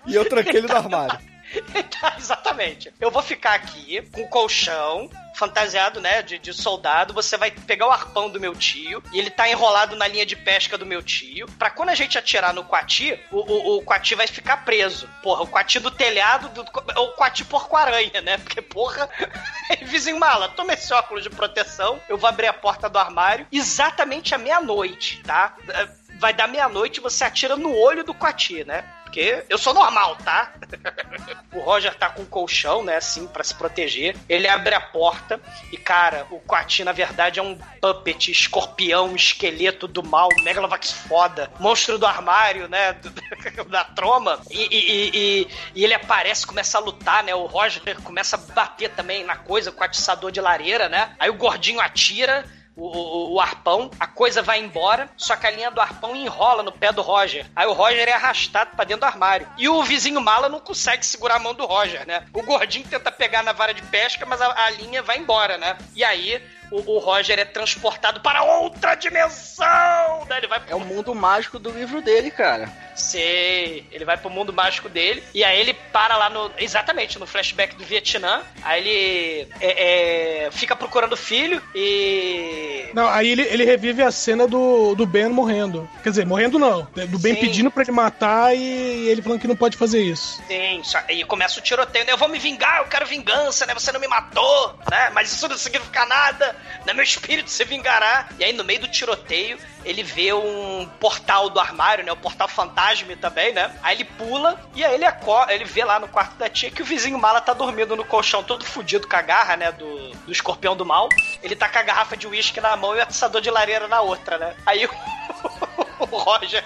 E eu tranquei ele no armário. <laughs> Tá, exatamente. Eu vou ficar aqui com o colchão, fantasiado, né, de, de soldado. Você vai pegar o arpão do meu tio e ele tá enrolado na linha de pesca do meu tio. Pra quando a gente atirar no Quati, o, o, o Quati vai ficar preso. Porra, o Quati do telhado, do, é o Quati porco-aranha, né? Porque, porra, <laughs> vizinho mala, toma esse óculos de proteção. Eu vou abrir a porta do armário exatamente à meia-noite, tá? É, Vai dar meia-noite você atira no olho do Quati, né? Porque eu sou normal, tá? <laughs> o Roger tá com um colchão, né, assim, pra se proteger. Ele abre a porta e, cara, o Quati, na verdade, é um puppet, escorpião, esqueleto do mal, Megalovax foda, monstro do armário, né, do- <laughs> da troma. E- e- e- e ele aparece, começa a lutar, né, o Roger começa a bater também na coisa com o atiçador de lareira, né. Aí o gordinho atira, o, o- arpão, a coisa vai embora, só que a linha do arpão enrola no pé do Roger. Aí o Roger é arrastado pra dentro do armário. E o vizinho mala não consegue segurar a mão do Roger, né? O gordinho tenta pegar na vara de pesca, mas a, a linha vai embora, né? E aí o, o Roger é transportado para outra dimensão! Né? Ele vai É o mundo mágico do livro dele, cara. Sei, ele vai pro mundo mágico dele e aí ele para lá no. Exatamente, no flashback do Vietnã. Aí ele é, é, fica procurando o filho e. Não, aí ele, ele revive a cena do, do Ben morrendo. Quer dizer, morrendo não. Do Ben Sim. pedindo pra ele matar e ele falando que não pode fazer isso. Sim, e começa o tiroteio, né? Eu vou me vingar, eu quero vingança, né? Você não me matou, né? Mas isso não significa nada, né? Meu espírito se vingará. E aí, no meio do tiroteio, ele vê um portal do armário, né? O portal fantasma também, né? Aí ele pula e aí ele acorda, ele vê lá no quarto da tia que o vizinho mala tá dormindo no colchão todo fudido com a garra, né? Do, do escorpião do mal. Ele tá com a garrafa de uísque na mão e o atiçador de lareira na outra, né? Aí <laughs> o Roger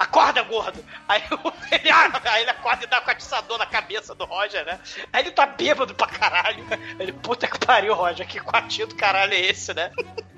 acorda, gordo! Aí, <laughs> ele, ah, aí ele acorda e dá o atiçador na cabeça do Roger, né? Aí ele tá bêbado pra caralho. Ele, puta que pariu, Roger, que quartinho do caralho é esse, né?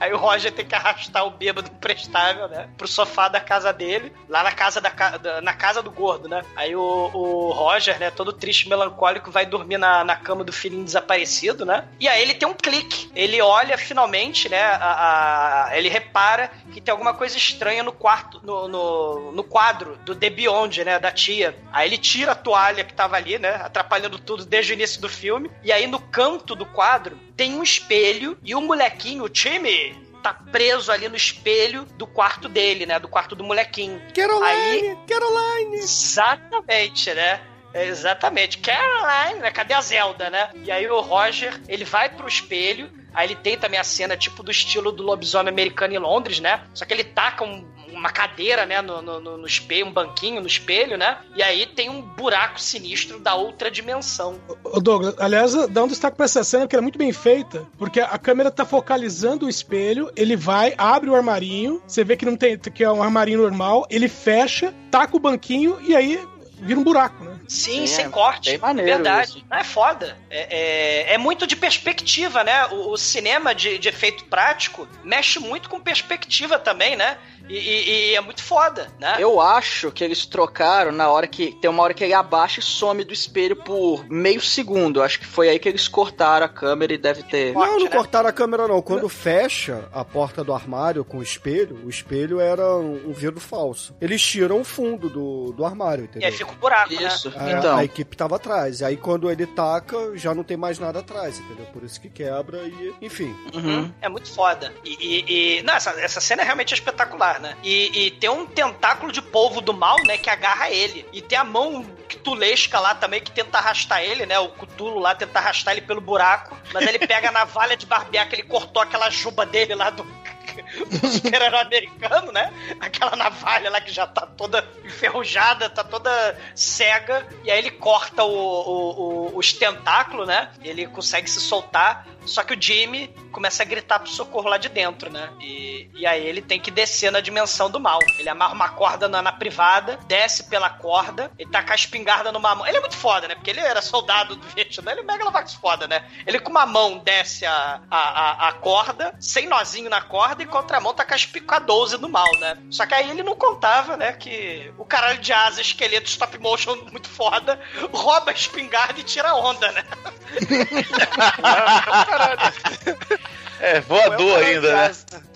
Aí o Roger tem que arrastar o bêbado imprestável, né? Pro sofá da casa dele, lá na casa, da, na casa do gordo, né? Aí o, o Roger, né, todo triste, melancólico, vai dormir na, na cama do filhinho desaparecido, né? E aí ele tem um clique. Ele olha finalmente, né? a- a- ele repara que tem alguma coisa estranha no quarto, no, no, no quadro do The Beyond, né? Da tia. Aí ele tira a toalha que tava ali, né? Atrapalhando tudo desde o início do filme. E aí no canto do quadro tem um espelho e o molequinho, o time, tá preso ali no espelho do quarto dele, né? Do quarto do molequinho. Caroline, Aí, Caroline. Exatamente, né? É, Exatamente. Caroline, né? Cadê a Zelda, né? E aí o Roger, ele vai pro espelho, aí ele tem também a cena tipo do estilo do lobisomem americano em Londres, né? Só que ele taca um- uma cadeira, né, no, no, no- no espelho, um banquinho no espelho, né? E aí tem um buraco sinistro da outra dimensão. Ô Douglas, aliás, dá um destaque pra essa cena que era muito bem feita, porque a câmera tá focalizando o espelho, ele vai, abre o armarinho, você vê que não tem, que é um armarinho normal, ele fecha, taca o banquinho e aí vira um buraco, né? Sim, Sim, sem é corte. bem maneiro Verdade. isso. Não é foda. É, é, é muito de perspectiva, né? O, o cinema de, de efeito prático mexe muito com perspectiva também, né? E, e- e é muito foda, né? Eu acho que eles trocaram na hora que. Tem uma hora que ele abaixa e some do espelho por meio segundo. Acho que foi aí que eles cortaram a câmera e deve ter. Não, não né? cortaram a câmera, não. Quando fecha a porta do armário com o espelho, o espelho era um vidro falso. Eles tiram o fundo do, do armário, E entendeu? aí fica um buraco, Isso. né? A, Então. a equipe tava atrás. E aí quando ele taca, já não tem mais nada atrás, entendeu? Por isso que quebra e. Enfim. Uhum. É muito foda. E, e- e- não, essa, essa cena é realmente espetacular, né? E, e tem um tentáculo de polvo do mal, né, que agarra ele. E tem a mão ctulesca lá também que tenta arrastar ele, né? O Cutulo lá tenta arrastar ele pelo buraco. Mas ele pega a <laughs> navalha de barbear que ele cortou aquela juba dele lá do <laughs> do super-herói americano, né? Aquela navalha lá que já tá toda enferrujada, tá toda cega. E aí ele corta o, o- o- os tentáculos, né? Ele consegue se soltar. Só que o Jimmy começa a gritar pro socorro lá de dentro, né? E, e aí ele tem que descer na dimensão do mal. Ele amarra uma corda na, na privada, desce pela corda, ele tá com a espingarda numa mão. Ele é muito foda, né? Porque ele era soldado do Vietnã, ele é megalovax foda, né? Ele com uma mão desce a, a, a, a corda, sem nozinho na corda, e com a outra mão tá com com a 12 no mal, né? Só que aí ele não contava, né? Que o caralho de asa, esqueleto stop motion <laughs> muito foda, rouba a espingarda e tira a onda, né? <laughs> <laughs> É, voador É ainda, né?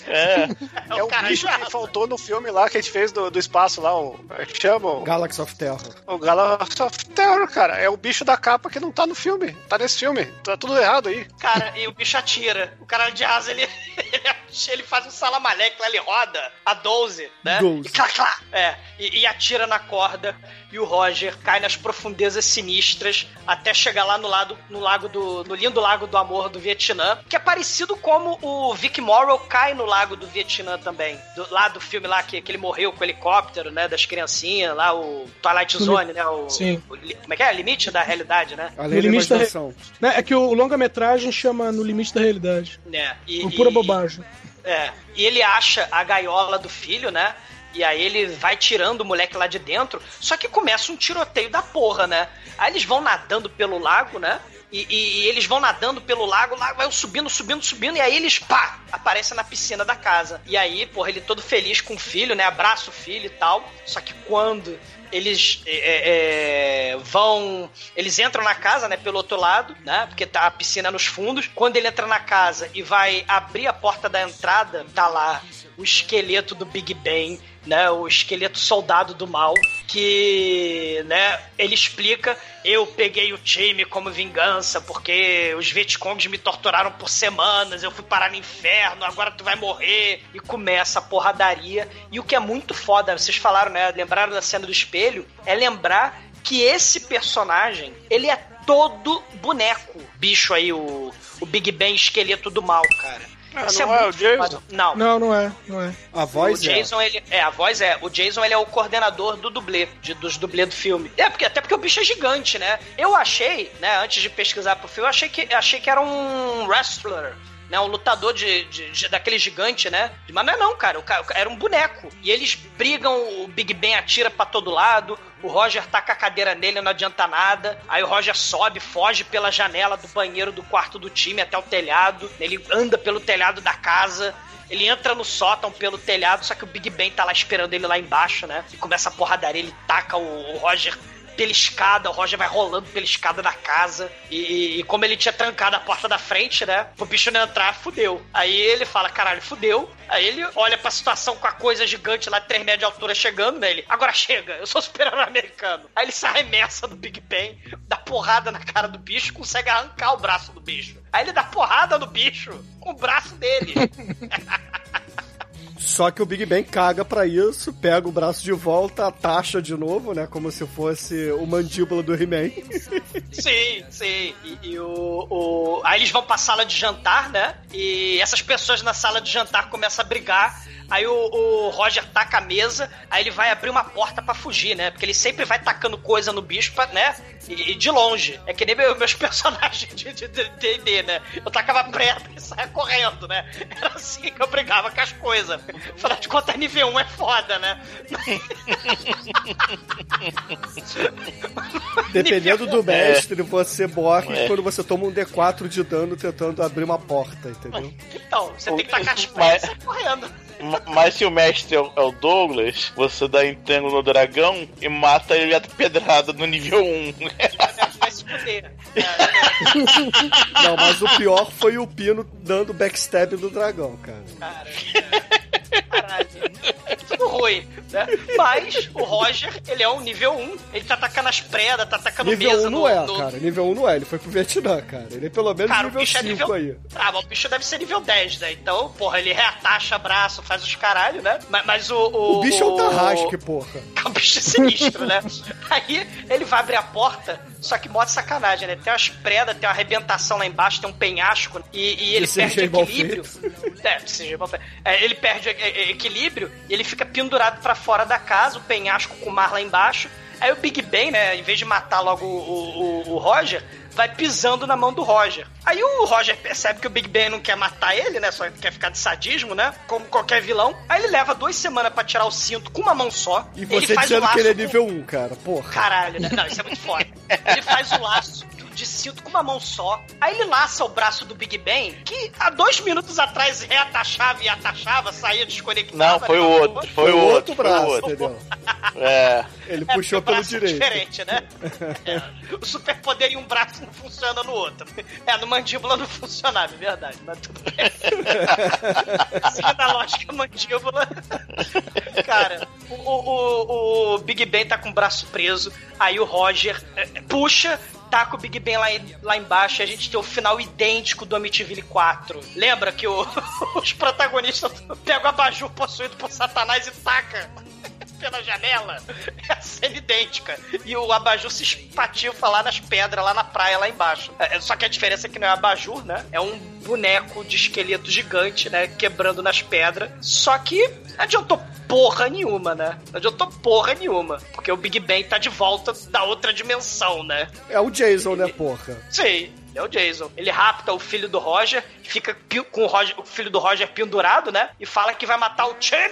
É, É é o o cara bicho que faltou no filme lá que a gente fez do, do espaço lá, o. É que chama? O, Galaxy of Terror. o Galaxy of Terror, cara. É o bicho da capa que não tá no filme. Tá nesse filme. Tá tudo errado aí. Cara, e o bicho atira. O cara de asa, ele, <laughs> ele, ele faz um salamaleque lá, ele roda a 12, né? 12. E clá, clá, é, e, e atira na corda. E o Roger cai nas profundezas sinistras até chegar lá no, lado, no lago do. no lindo lago do amor do Vietnã, que é parecido como o Vic Morrow cai no lago do Vietnã também. Do, lá do filme lá que, que ele morreu com o helicóptero, né? Das criancinhas, lá, o Twilight Zone, né? O, Sim. o como é que é? Limite da realidade, né? Além No da limite da imaginação. Né, É que o longa-metragem chama No Limite da Realidade. né? E, Por pura e- bobagem. É, e ele acha a gaiola do filho, né? E aí ele vai tirando o moleque lá de dentro. Só que começa um tiroteio da porra, né? Aí eles vão nadando pelo lago, né? E, e- e eles vão nadando pelo lago, lago vai subindo, subindo, subindo, e aí eles, pá, aparecem na piscina da casa. E aí, porra, ele todo feliz com o filho, né? Abraça o filho e tal. Só que quando eles é, é, vão. Eles entram na casa, né, pelo outro lado, né? Porque tá a piscina nos fundos. Quando ele entra na casa e vai abrir a porta da entrada, tá lá o esqueleto do Big Ben, né? O esqueleto soldado do mal, que, né, ele explica: eu peguei o time como vingança, porque os Vietcongs me torturaram por semanas, eu fui parar no inferno, agora tu vai morrer. E começa a porradaria. E o que é muito foda, vocês falaram, né? Lembraram da cena do espelho? É lembrar que esse personagem, ele é todo boneco. Bicho aí, o, o Big Ben esqueleto do mal, cara. Ah, Isso não é o muito Jason? Não. Não, não é, não é. A voz o Jason, ele. É, a voz é. O Jason, ele é o coordenador do dublê, de, dos dublê do filme. É, porque, até porque o bicho é gigante, né? Eu achei, né, antes de pesquisar pro filme, eu achei que, achei que era um wrestler. Né, um lutador de, de- de- daquele gigante, né? Mas não é não, cara. O cara era um boneco. E eles brigam, o Big Ben atira pra todo lado, o Roger taca a cadeira nele, não adianta nada. Aí o Roger sobe, foge pela janela do banheiro do quarto do time até o telhado. Ele anda pelo telhado da casa. Ele entra no sótão pelo telhado, só que o Big Ben tá lá esperando ele lá embaixo, né? E começa a porradaria, ele taca o, o Roger pela escada, o Roger vai rolando pela escada da casa. E, e- como ele tinha trancado a porta da frente, né? O bicho não entrar, fudeu. Aí ele fala, caralho, fudeu. Aí ele olha pra situação com a coisa gigante lá, 3 metros de altura chegando nele. Agora chega, eu sou super-herói americano. Aí ele se arremessa do Big Ben, dá porrada na cara do bicho, consegue arrancar o braço do bicho. Aí ele dá porrada no bicho com o braço dele. <laughs> Só que o Big Ben caga pra isso, pega o braço de volta, taxa de novo, né? Como se fosse o mandíbula do He-Man. <laughs> Sim, sim. E, e o, o- Aí eles vão pra sala de jantar, né? E essas pessoas na sala de jantar começam a brigar. Aí o, o Roger taca a mesa, aí ele vai abrir uma porta pra fugir, né? Porque ele sempre vai tacando coisa no bicho, pra, né? E, e de longe. É que nem meu- meus <laughs> personagens de de- de D&D, né? Eu tacava preta e saia correndo, né? Era assim que eu brigava com as coisas. Afinal de contas, nível 1 é foda, né? <laughs> Dependendo do mestre, você morre É. quando você toma um D4 de dano tentando abrir uma porta, entendeu? Então, você tem que tacar as sair correndo. Ma- Mas se o mestre é o, é Douglas, você dá entango no dragão e mata ele a pedrada no nível 1. Vai se fuder. Não, mas o pior foi o Pino dando backstab no dragão, cara. Cara, caralho. Muito ruim, né? Mas o Roger, ele é um nível 1, ele tá atacando as predas, tá atacando Nível mesa 1 não no, é, no- cara. Nível 1 não é. Ele foi pro Vietnã, cara. Ele é pelo menos Cara, o nível bicho é 5 nível. aí. Ah, mas o bicho deve ser nível 10, né? Então, porra, ele reatacha braço, faz os caralho, né? Mas, mas o, o. O bicho é um tarrasque, porra. <laughs> É um bicho sinistro, né? Aí ele vai abrir a porta, só que mostra sacanagem, né? Tem umas predas, tem uma arrebentação lá embaixo, tem um penhasco, e, e ele perde equilíbrio. É. É, ele perde é, é, equilíbrio e ele fica pendurado pra fora da casa, o penhasco com o mar lá embaixo. Aí o Big Ben, né, em vez de matar logo o, o, o Roger, vai pisando na mão do Roger. Aí o Roger percebe que o Big Ben não quer matar ele, né? Só quer ficar de sadismo, né? Como qualquer vilão. Aí ele leva duas semanas pra tirar o cinto com uma mão só. E você faz dizendo o que ele é laço com- nível 1, cara. Porra. Caralho, né? Não, isso é muito foda. <laughs> Ele faz o laço de cinto com uma mão só. Aí ele laça o braço do Big Ben, que há dois minutos atrás reatachava e atachava, saía desconectado. Não, foi o outro. Foi o outro. Foi braço, o outro. entendeu? É. Ele É, puxou pelo é direito. diferente, né? <laughs> É, o superpoder em um braço não funciona no outro. É, no mandíbula não funcionava, é verdade, mas tudo bem. <laughs> Seguindo a lógica mandíbula. Cara, o, o, o Big Ben tá com o braço preso, aí o Roger é, puxa. Taca o Big Ben lá, lá embaixo e a gente tem o final idêntico do Amityville 4. Lembra que o- <laughs> os protagonistas pegam o abajur possuído por Satanás e taca pela janela. <laughs> É a cena idêntica. E o abajur se espatifa lá nas pedras, lá na praia, lá embaixo. É, só que a diferença é que não é abajur, né? É um boneco de esqueleto gigante, né? Quebrando nas pedras. Só que não adiantou porra nenhuma, né? Não adiantou porra nenhuma. Porque o Big Ben tá de volta da outra dimensão, né? É o Jason, né, porra? Sim, é o Jason. Ele rapta o filho do Roger, fica com o, Roger- o filho do Roger pendurado, né? E fala que vai matar o time!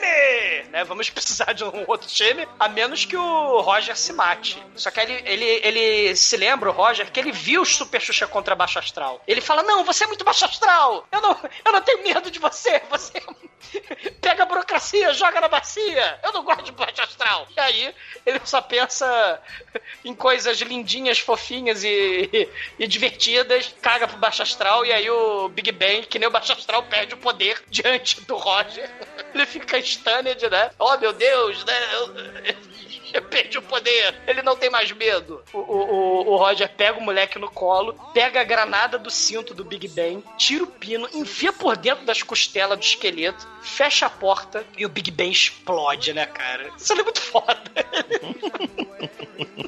Né? Vamos <laughs> precisar de um outro time, a menos que o Roger se mate. Só que ele, ele, ele se lembra, o Roger, que ele viu o Super Xuxa contra Baixo Astral. Ele fala: Não, você é muito Baixo Astral! Eu não, eu não tenho medo de você! Você <laughs> pega a burocracia, joga na bacia! Eu não gosto de Baixo Astral! E aí ele só pensa <laughs> em coisas lindinhas, fofinhas e, e divertidas, caga pro Baixo Astral e aí o Big Bang, que nem o Baixo Astral, perde o poder <laughs> diante do Roger. Ele fica stunned, né? Oh meu Deus, né? Eu- <laughs> eu perdi o poder, ele não tem mais medo. O, o, o- Roger pega o moleque no colo, pega a granada do cinto do Big Ben, tira o pino, enfia por dentro das costelas do esqueleto, fecha a porta e o Big Ben explode, né, cara? Isso é muito foda.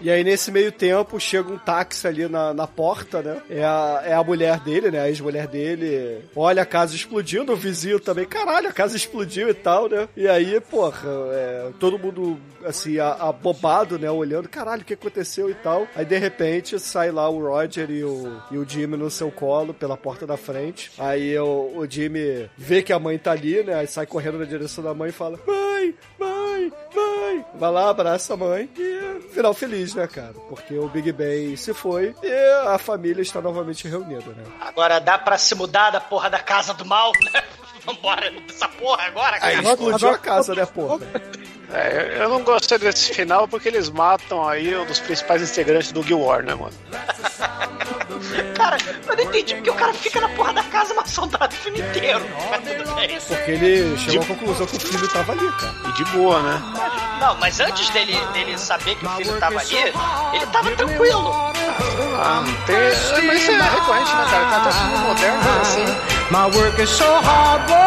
E aí, nesse meio tempo, chega um táxi ali na, na porta, né? É a, é a mulher dele, né? A ex-mulher dele. Olha a casa explodindo, o vizinho também. Caralho, a casa explodiu e tal, né? E aí, porra, é, todo mundo, assim, a- abobado, né? Olhando, caralho, o que aconteceu e tal. Aí, de repente, sai lá o Roger e o, e o Jimmy no seu colo, pela porta da frente. Aí o, o Jimmy vê que a mãe tá ali, né? Aí sai correndo na direção da mãe e fala: Mãe, mãe, mãe. Vai lá, abraça a mãe. E final feliz, né, cara? Porque o Big Ben se foi e a família está novamente reunida, né? Agora dá pra se mudar da porra da casa do mal, né? <laughs> Vambora dessa porra agora, cara. Aí explodiu a casa, né, porra? <laughs> É, eu não gostei desse final porque eles matam aí um dos principais integrantes do Guild War, né, mano? <laughs> Cara, eu não entendi porque o cara fica na porra da casa uma saudade o filme inteiro. Mas tudo bem. Porque ele chegou à conclusão que o filho tava ali, cara. E de boa, né? Não, mas antes dele, dele saber que o filho tava ali, ele tava tranquilo. Ah, não tem. Mas isso é recorrente, né, cara? Tá até filme moderno, né, assim. My work is so hard, my,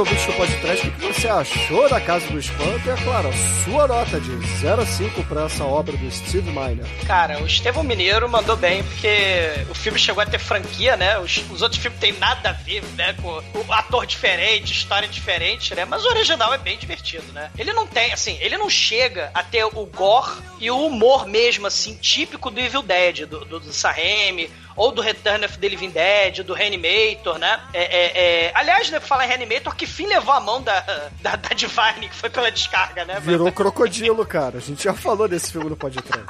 Ouvintes do podcast o que você achou da Casa do Espanto e, é claro, a sua nota de 0 a 5 para essa obra do Steve Miner. Cara, o Estevão Mineiro mandou bem, porque o filme chegou a ter franquia, né? Os, os outros filmes têm nada a ver, né? Com o ator diferente, história diferente, né? Mas o original é bem divertido, né? Ele não tem, assim, ele não chega a ter o gore e o humor mesmo, assim, típico do Evil Dead, do, do, do Sam ou do Return of the Living Dead, do Reanimator, né? É, é, é... Aliás, né, falar em Reanimator, que fim levou a mão da, da, da Divine, que foi pela descarga, né? Virou crocodilo, cara. A gente já falou desse filme no podcast.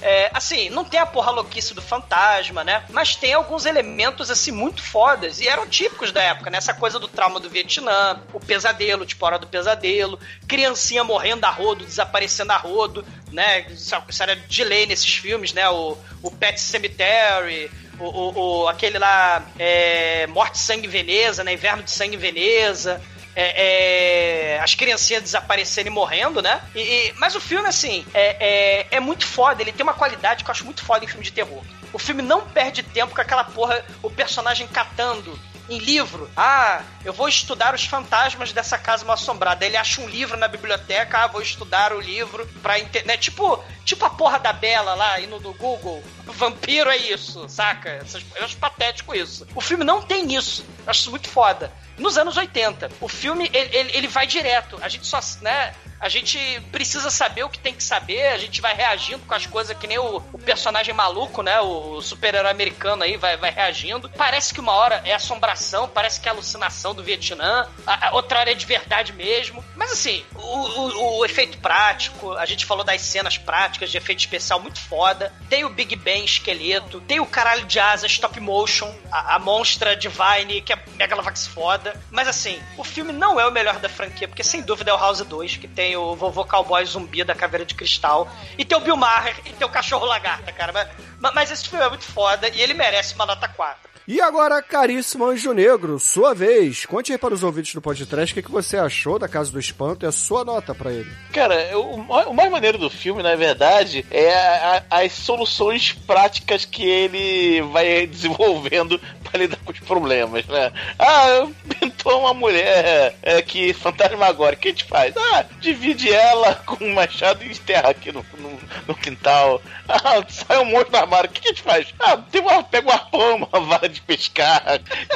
É, assim, não tem a porra louquice do fantasma, né? Mas tem alguns elementos, assim, muito fodas. E eram típicos da época, né? Essa coisa do trauma do Vietnã, o pesadelo, tipo a hora do pesadelo, criancinha morrendo a rodo, desaparecendo a rodo, né? Isso, isso era de lei nesses filmes, né? O, o Pet Cemetery, o, o, o aquele lá, é, Morte Sangue Veneza, né? Inverno de Sangue Veneza é, é, as criancinhas desaparecendo e morrendo, né? E, e- mas o filme, assim, é, é, é muito foda. Ele tem uma qualidade que eu acho muito foda em filme de terror. O filme não perde tempo com aquela porra, o personagem catando em livro. Ah, eu vou estudar os fantasmas dessa casa mal assombrada. Ele acha um livro na biblioteca, ah, vou estudar o livro pra entender. Tipo, tipo a porra da Bela lá indo no Google. Vampiro é isso, saca? Eu acho patético isso. O filme não tem isso. Eu acho isso muito foda. Nos anos 80, o filme ele, ele, ele vai direto. A gente só, né? A gente precisa saber o que tem que saber, a gente vai reagindo com as coisas que nem o, o personagem maluco, né? O super-herói americano aí vai, vai reagindo. Parece que uma hora é assombração, parece que é alucinação do Vietnã, a, a outra hora é de verdade mesmo. Mas assim, o, o, o efeito prático, a gente falou das cenas práticas de efeito especial muito foda. Tem o Big Ben esqueleto, tem o caralho de asa stop motion, a, a monstra Divine, que é Megalovax foda. Mas assim, o filme não é o melhor da franquia, porque sem dúvida é o House 2, que tem o vovô cowboy zumbi da caveira de cristal, e tem o Bill Maher, e tem o cachorro lagarta, cara. Mas, mas- mas esse filme é muito foda e ele merece uma nota 4. E agora, caríssimo Anjo Negro, sua vez. Conte aí para os ouvintes do podcast o que, que você achou da Casa do Espanto e a sua nota pra ele. Cara, eu- o ma- o mais maneiro do filme, na verdade, é a- a- as soluções práticas que ele vai <laughs> desenvolvendo pra lidar com os problemas, né? Ah, pintou uma mulher é, que fantasmagórica, o que a gente faz? Ah, divide ela com um machado e enterra aqui no, no, no quintal. Ah, sai um monstro do armário, o que a gente faz? Ah, tem uma, pega um arpão, uma vara de pescar.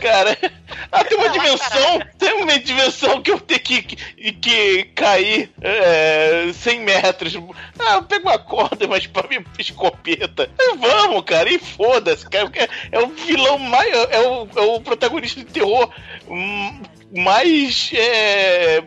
Cara, <laughs> ah, tem uma dimensão, tem uma dimensão que eu tenho que, que, que cair é, 100 metros. Ah, eu pego uma corda, mas pra mim escopeta. Vamos, cara, e foda-se, cara. porque É o vilão mais. É o, é o protagonista de terror hum, mais. É,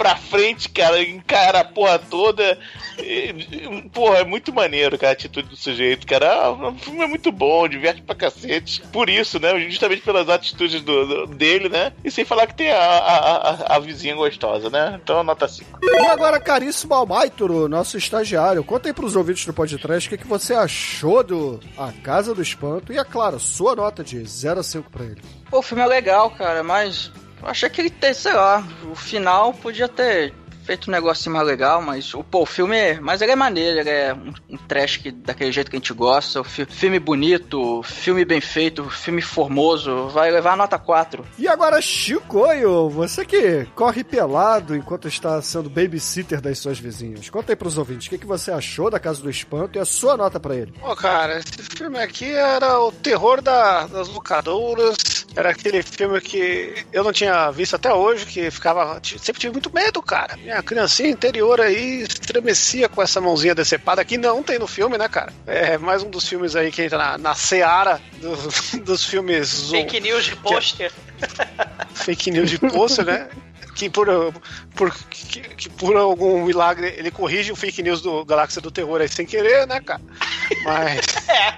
pra frente, cara, encara a porra toda. E, Porra, é muito maneiro, cara, a atitude do sujeito, cara. Ah, o filme é muito bom, diverte pra cacete. Por isso, né? Justamente pelas atitudes do, do- dele, né? E sem falar que tem a, a, a- a vizinha gostosa, né? Então, nota 5. E agora, caríssimo Almaituro, nosso estagiário, conta aí pros ouvintes do podcast o que, que você achou do A Casa do Espanto e, é claro, sua nota de 0 a 5 pra ele. Pô, o filme é legal, cara, mas eu achei que ele sei lá, o final podia ter feito um negocinho mais legal, mas o, pô, o filme é. Mas ele é maneiro, ele é um, um trash que, daquele jeito que a gente gosta. O fi- filme bonito, filme bem feito, filme formoso, vai levar a nota 4. E agora, Chicoio, você que corre pelado enquanto está sendo babysitter das suas vizinhas. Conta aí pros ouvintes o que, que você achou da Casa do Espanto e a sua nota pra ele. Pô, cara, esse filme aqui era o terror da- das locadoras. Era aquele filme que eu não tinha visto até hoje, que ficava. Sempre tive muito medo, cara. Minha criancinha interior aí estremecia com essa mãozinha decepada que não tem no filme, né, cara? É mais um dos filmes aí que entra na, na seara dos, <laughs> dos filmes. <laughs> Fake news de pôster. fake news de poço, né? Que por, por, que, que por algum milagre ele corrige o fake news do Galáxia do Terror aí sem querer, né, cara? Mas. <laughs> é,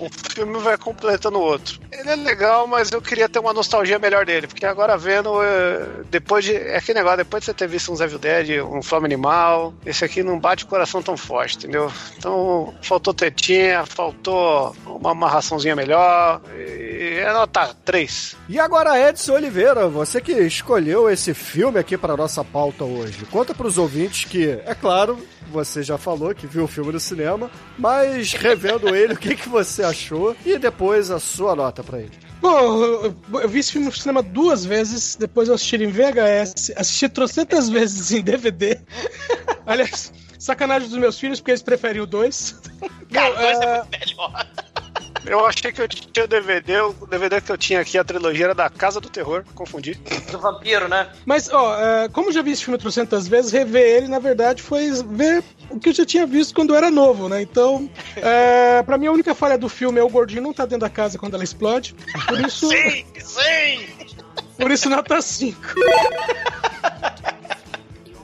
um filme vai completando o outro. Ele é legal, mas eu queria ter uma nostalgia melhor dele, porque agora vendo, eh, depois de. É aquele negócio, depois de você ter visto um Evil Dead, um Flame Animal, esse aqui não bate o coração tão forte, entendeu? Então, faltou tetinha, faltou uma amarraçãozinha melhor. E é nota 3. E agora, Edson Oliveira, você que escolheu esse filme aqui para nossa pauta hoje. Conta pros ouvintes que, é claro, você já falou que viu o filme no cinema, mas revendo ele, o que, que você achou e depois a sua nota pra ele. Bom, eu, vi esse filme no cinema duas vezes, depois eu assisti ele em VHS, assisti trocentas vezes em DVD. Aliás, sacanagem dos meus filhos, porque eles preferem o 2. Cara, o dois é muito melhor. Eu achei que eu tinha o DVD, o DVD que eu tinha aqui, a trilogia era da Casa do Terror, confundi. Do vampiro, né? Mas, ó, é, como eu já vi esse filme 300 vezes, rever ele, na verdade, foi ver o que eu já tinha visto quando eu era novo, né? Então, é, pra mim, a única falha do filme é o gordinho não tá dentro da casa quando ela explode. Por isso. Sim, sim! Por isso, nota 5.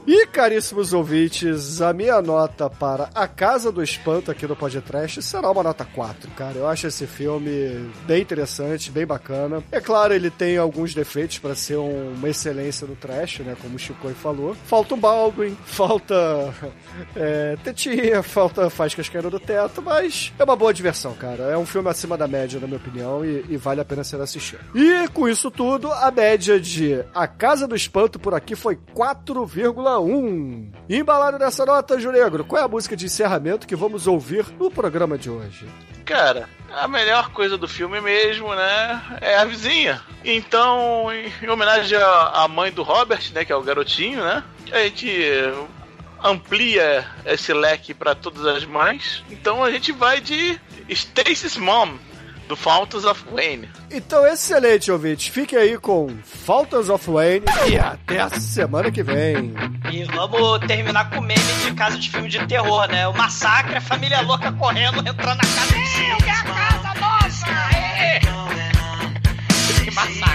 E, caríssimos ouvintes, a minha nota para A Casa do Espanto aqui no podcast será uma nota 4, cara. Eu acho esse filme bem interessante, bem bacana. É claro, ele tem alguns defeitos para ser um- uma excelência no trash, né? Como o Chico falou. Falta o Baldwin, <laughs> falta é, tetinha, falta faíscas caindo do teto, mas é uma boa diversão, cara. É um filme acima da média, na minha opinião, e, e vale a pena ser assistido. E com isso tudo, a média de A Casa do Espanto por aqui foi 4,1. E embalado nessa nota, Juregro, qual é a música de encerramento que vamos ouvir no programa de hoje? Cara, a melhor coisa do filme mesmo, né? É a vizinha. Então, em em homenagem à mãe do Robert, né? Que é o garotinho, né? A gente amplia esse leque para todas as mães. Então a gente vai de Stacy's Mom, do Fountains of Wayne. Então, excelente, ouvintes. Fiquem aí com Faltas of Wayne e até a semana que vem. E vamos terminar com o meme de casa de filme de terror, né? O massacre, a família louca correndo, entrando na casa de cima. É a casa nossa! É! Que massacre.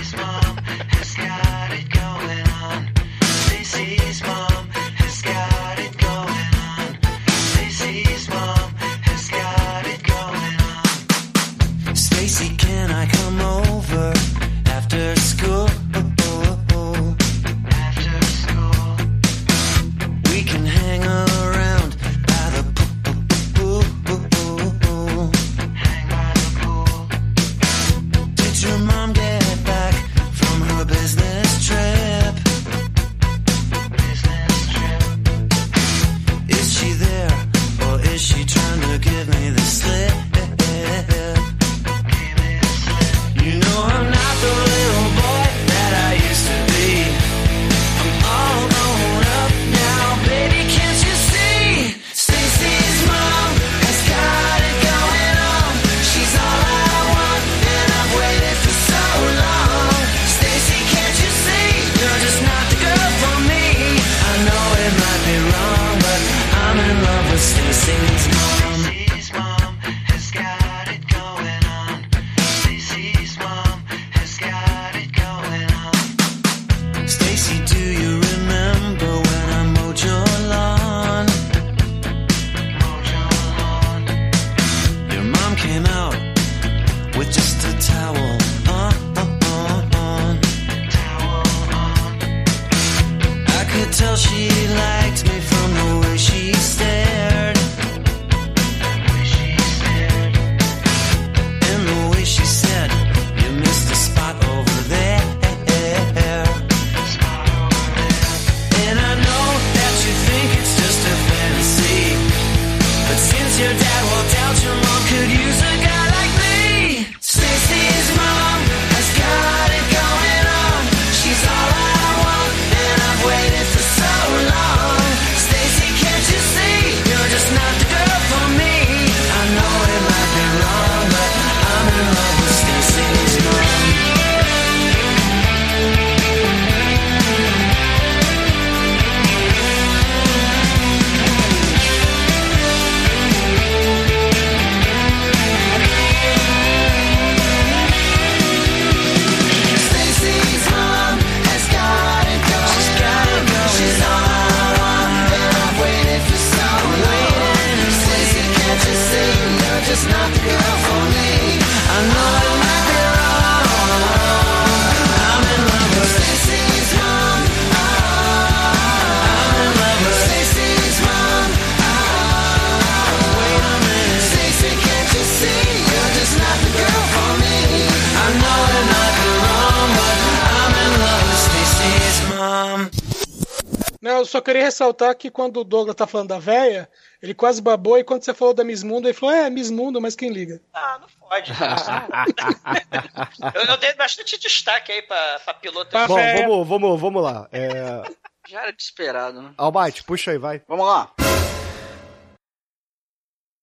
Ressaltar que quando o Douglas tá falando da véia, ele quase babou, e quando você falou da Miss Mundo, ele falou, é, Miss Mundo, mas quem liga? Ah, não pode. <laughs> eu, eu dei bastante destaque aí pra, pra piloto. Bom, vamos, vamos, vamos lá. É... Já era desesperado, né? Almighty, puxa aí, vai. Vamos lá.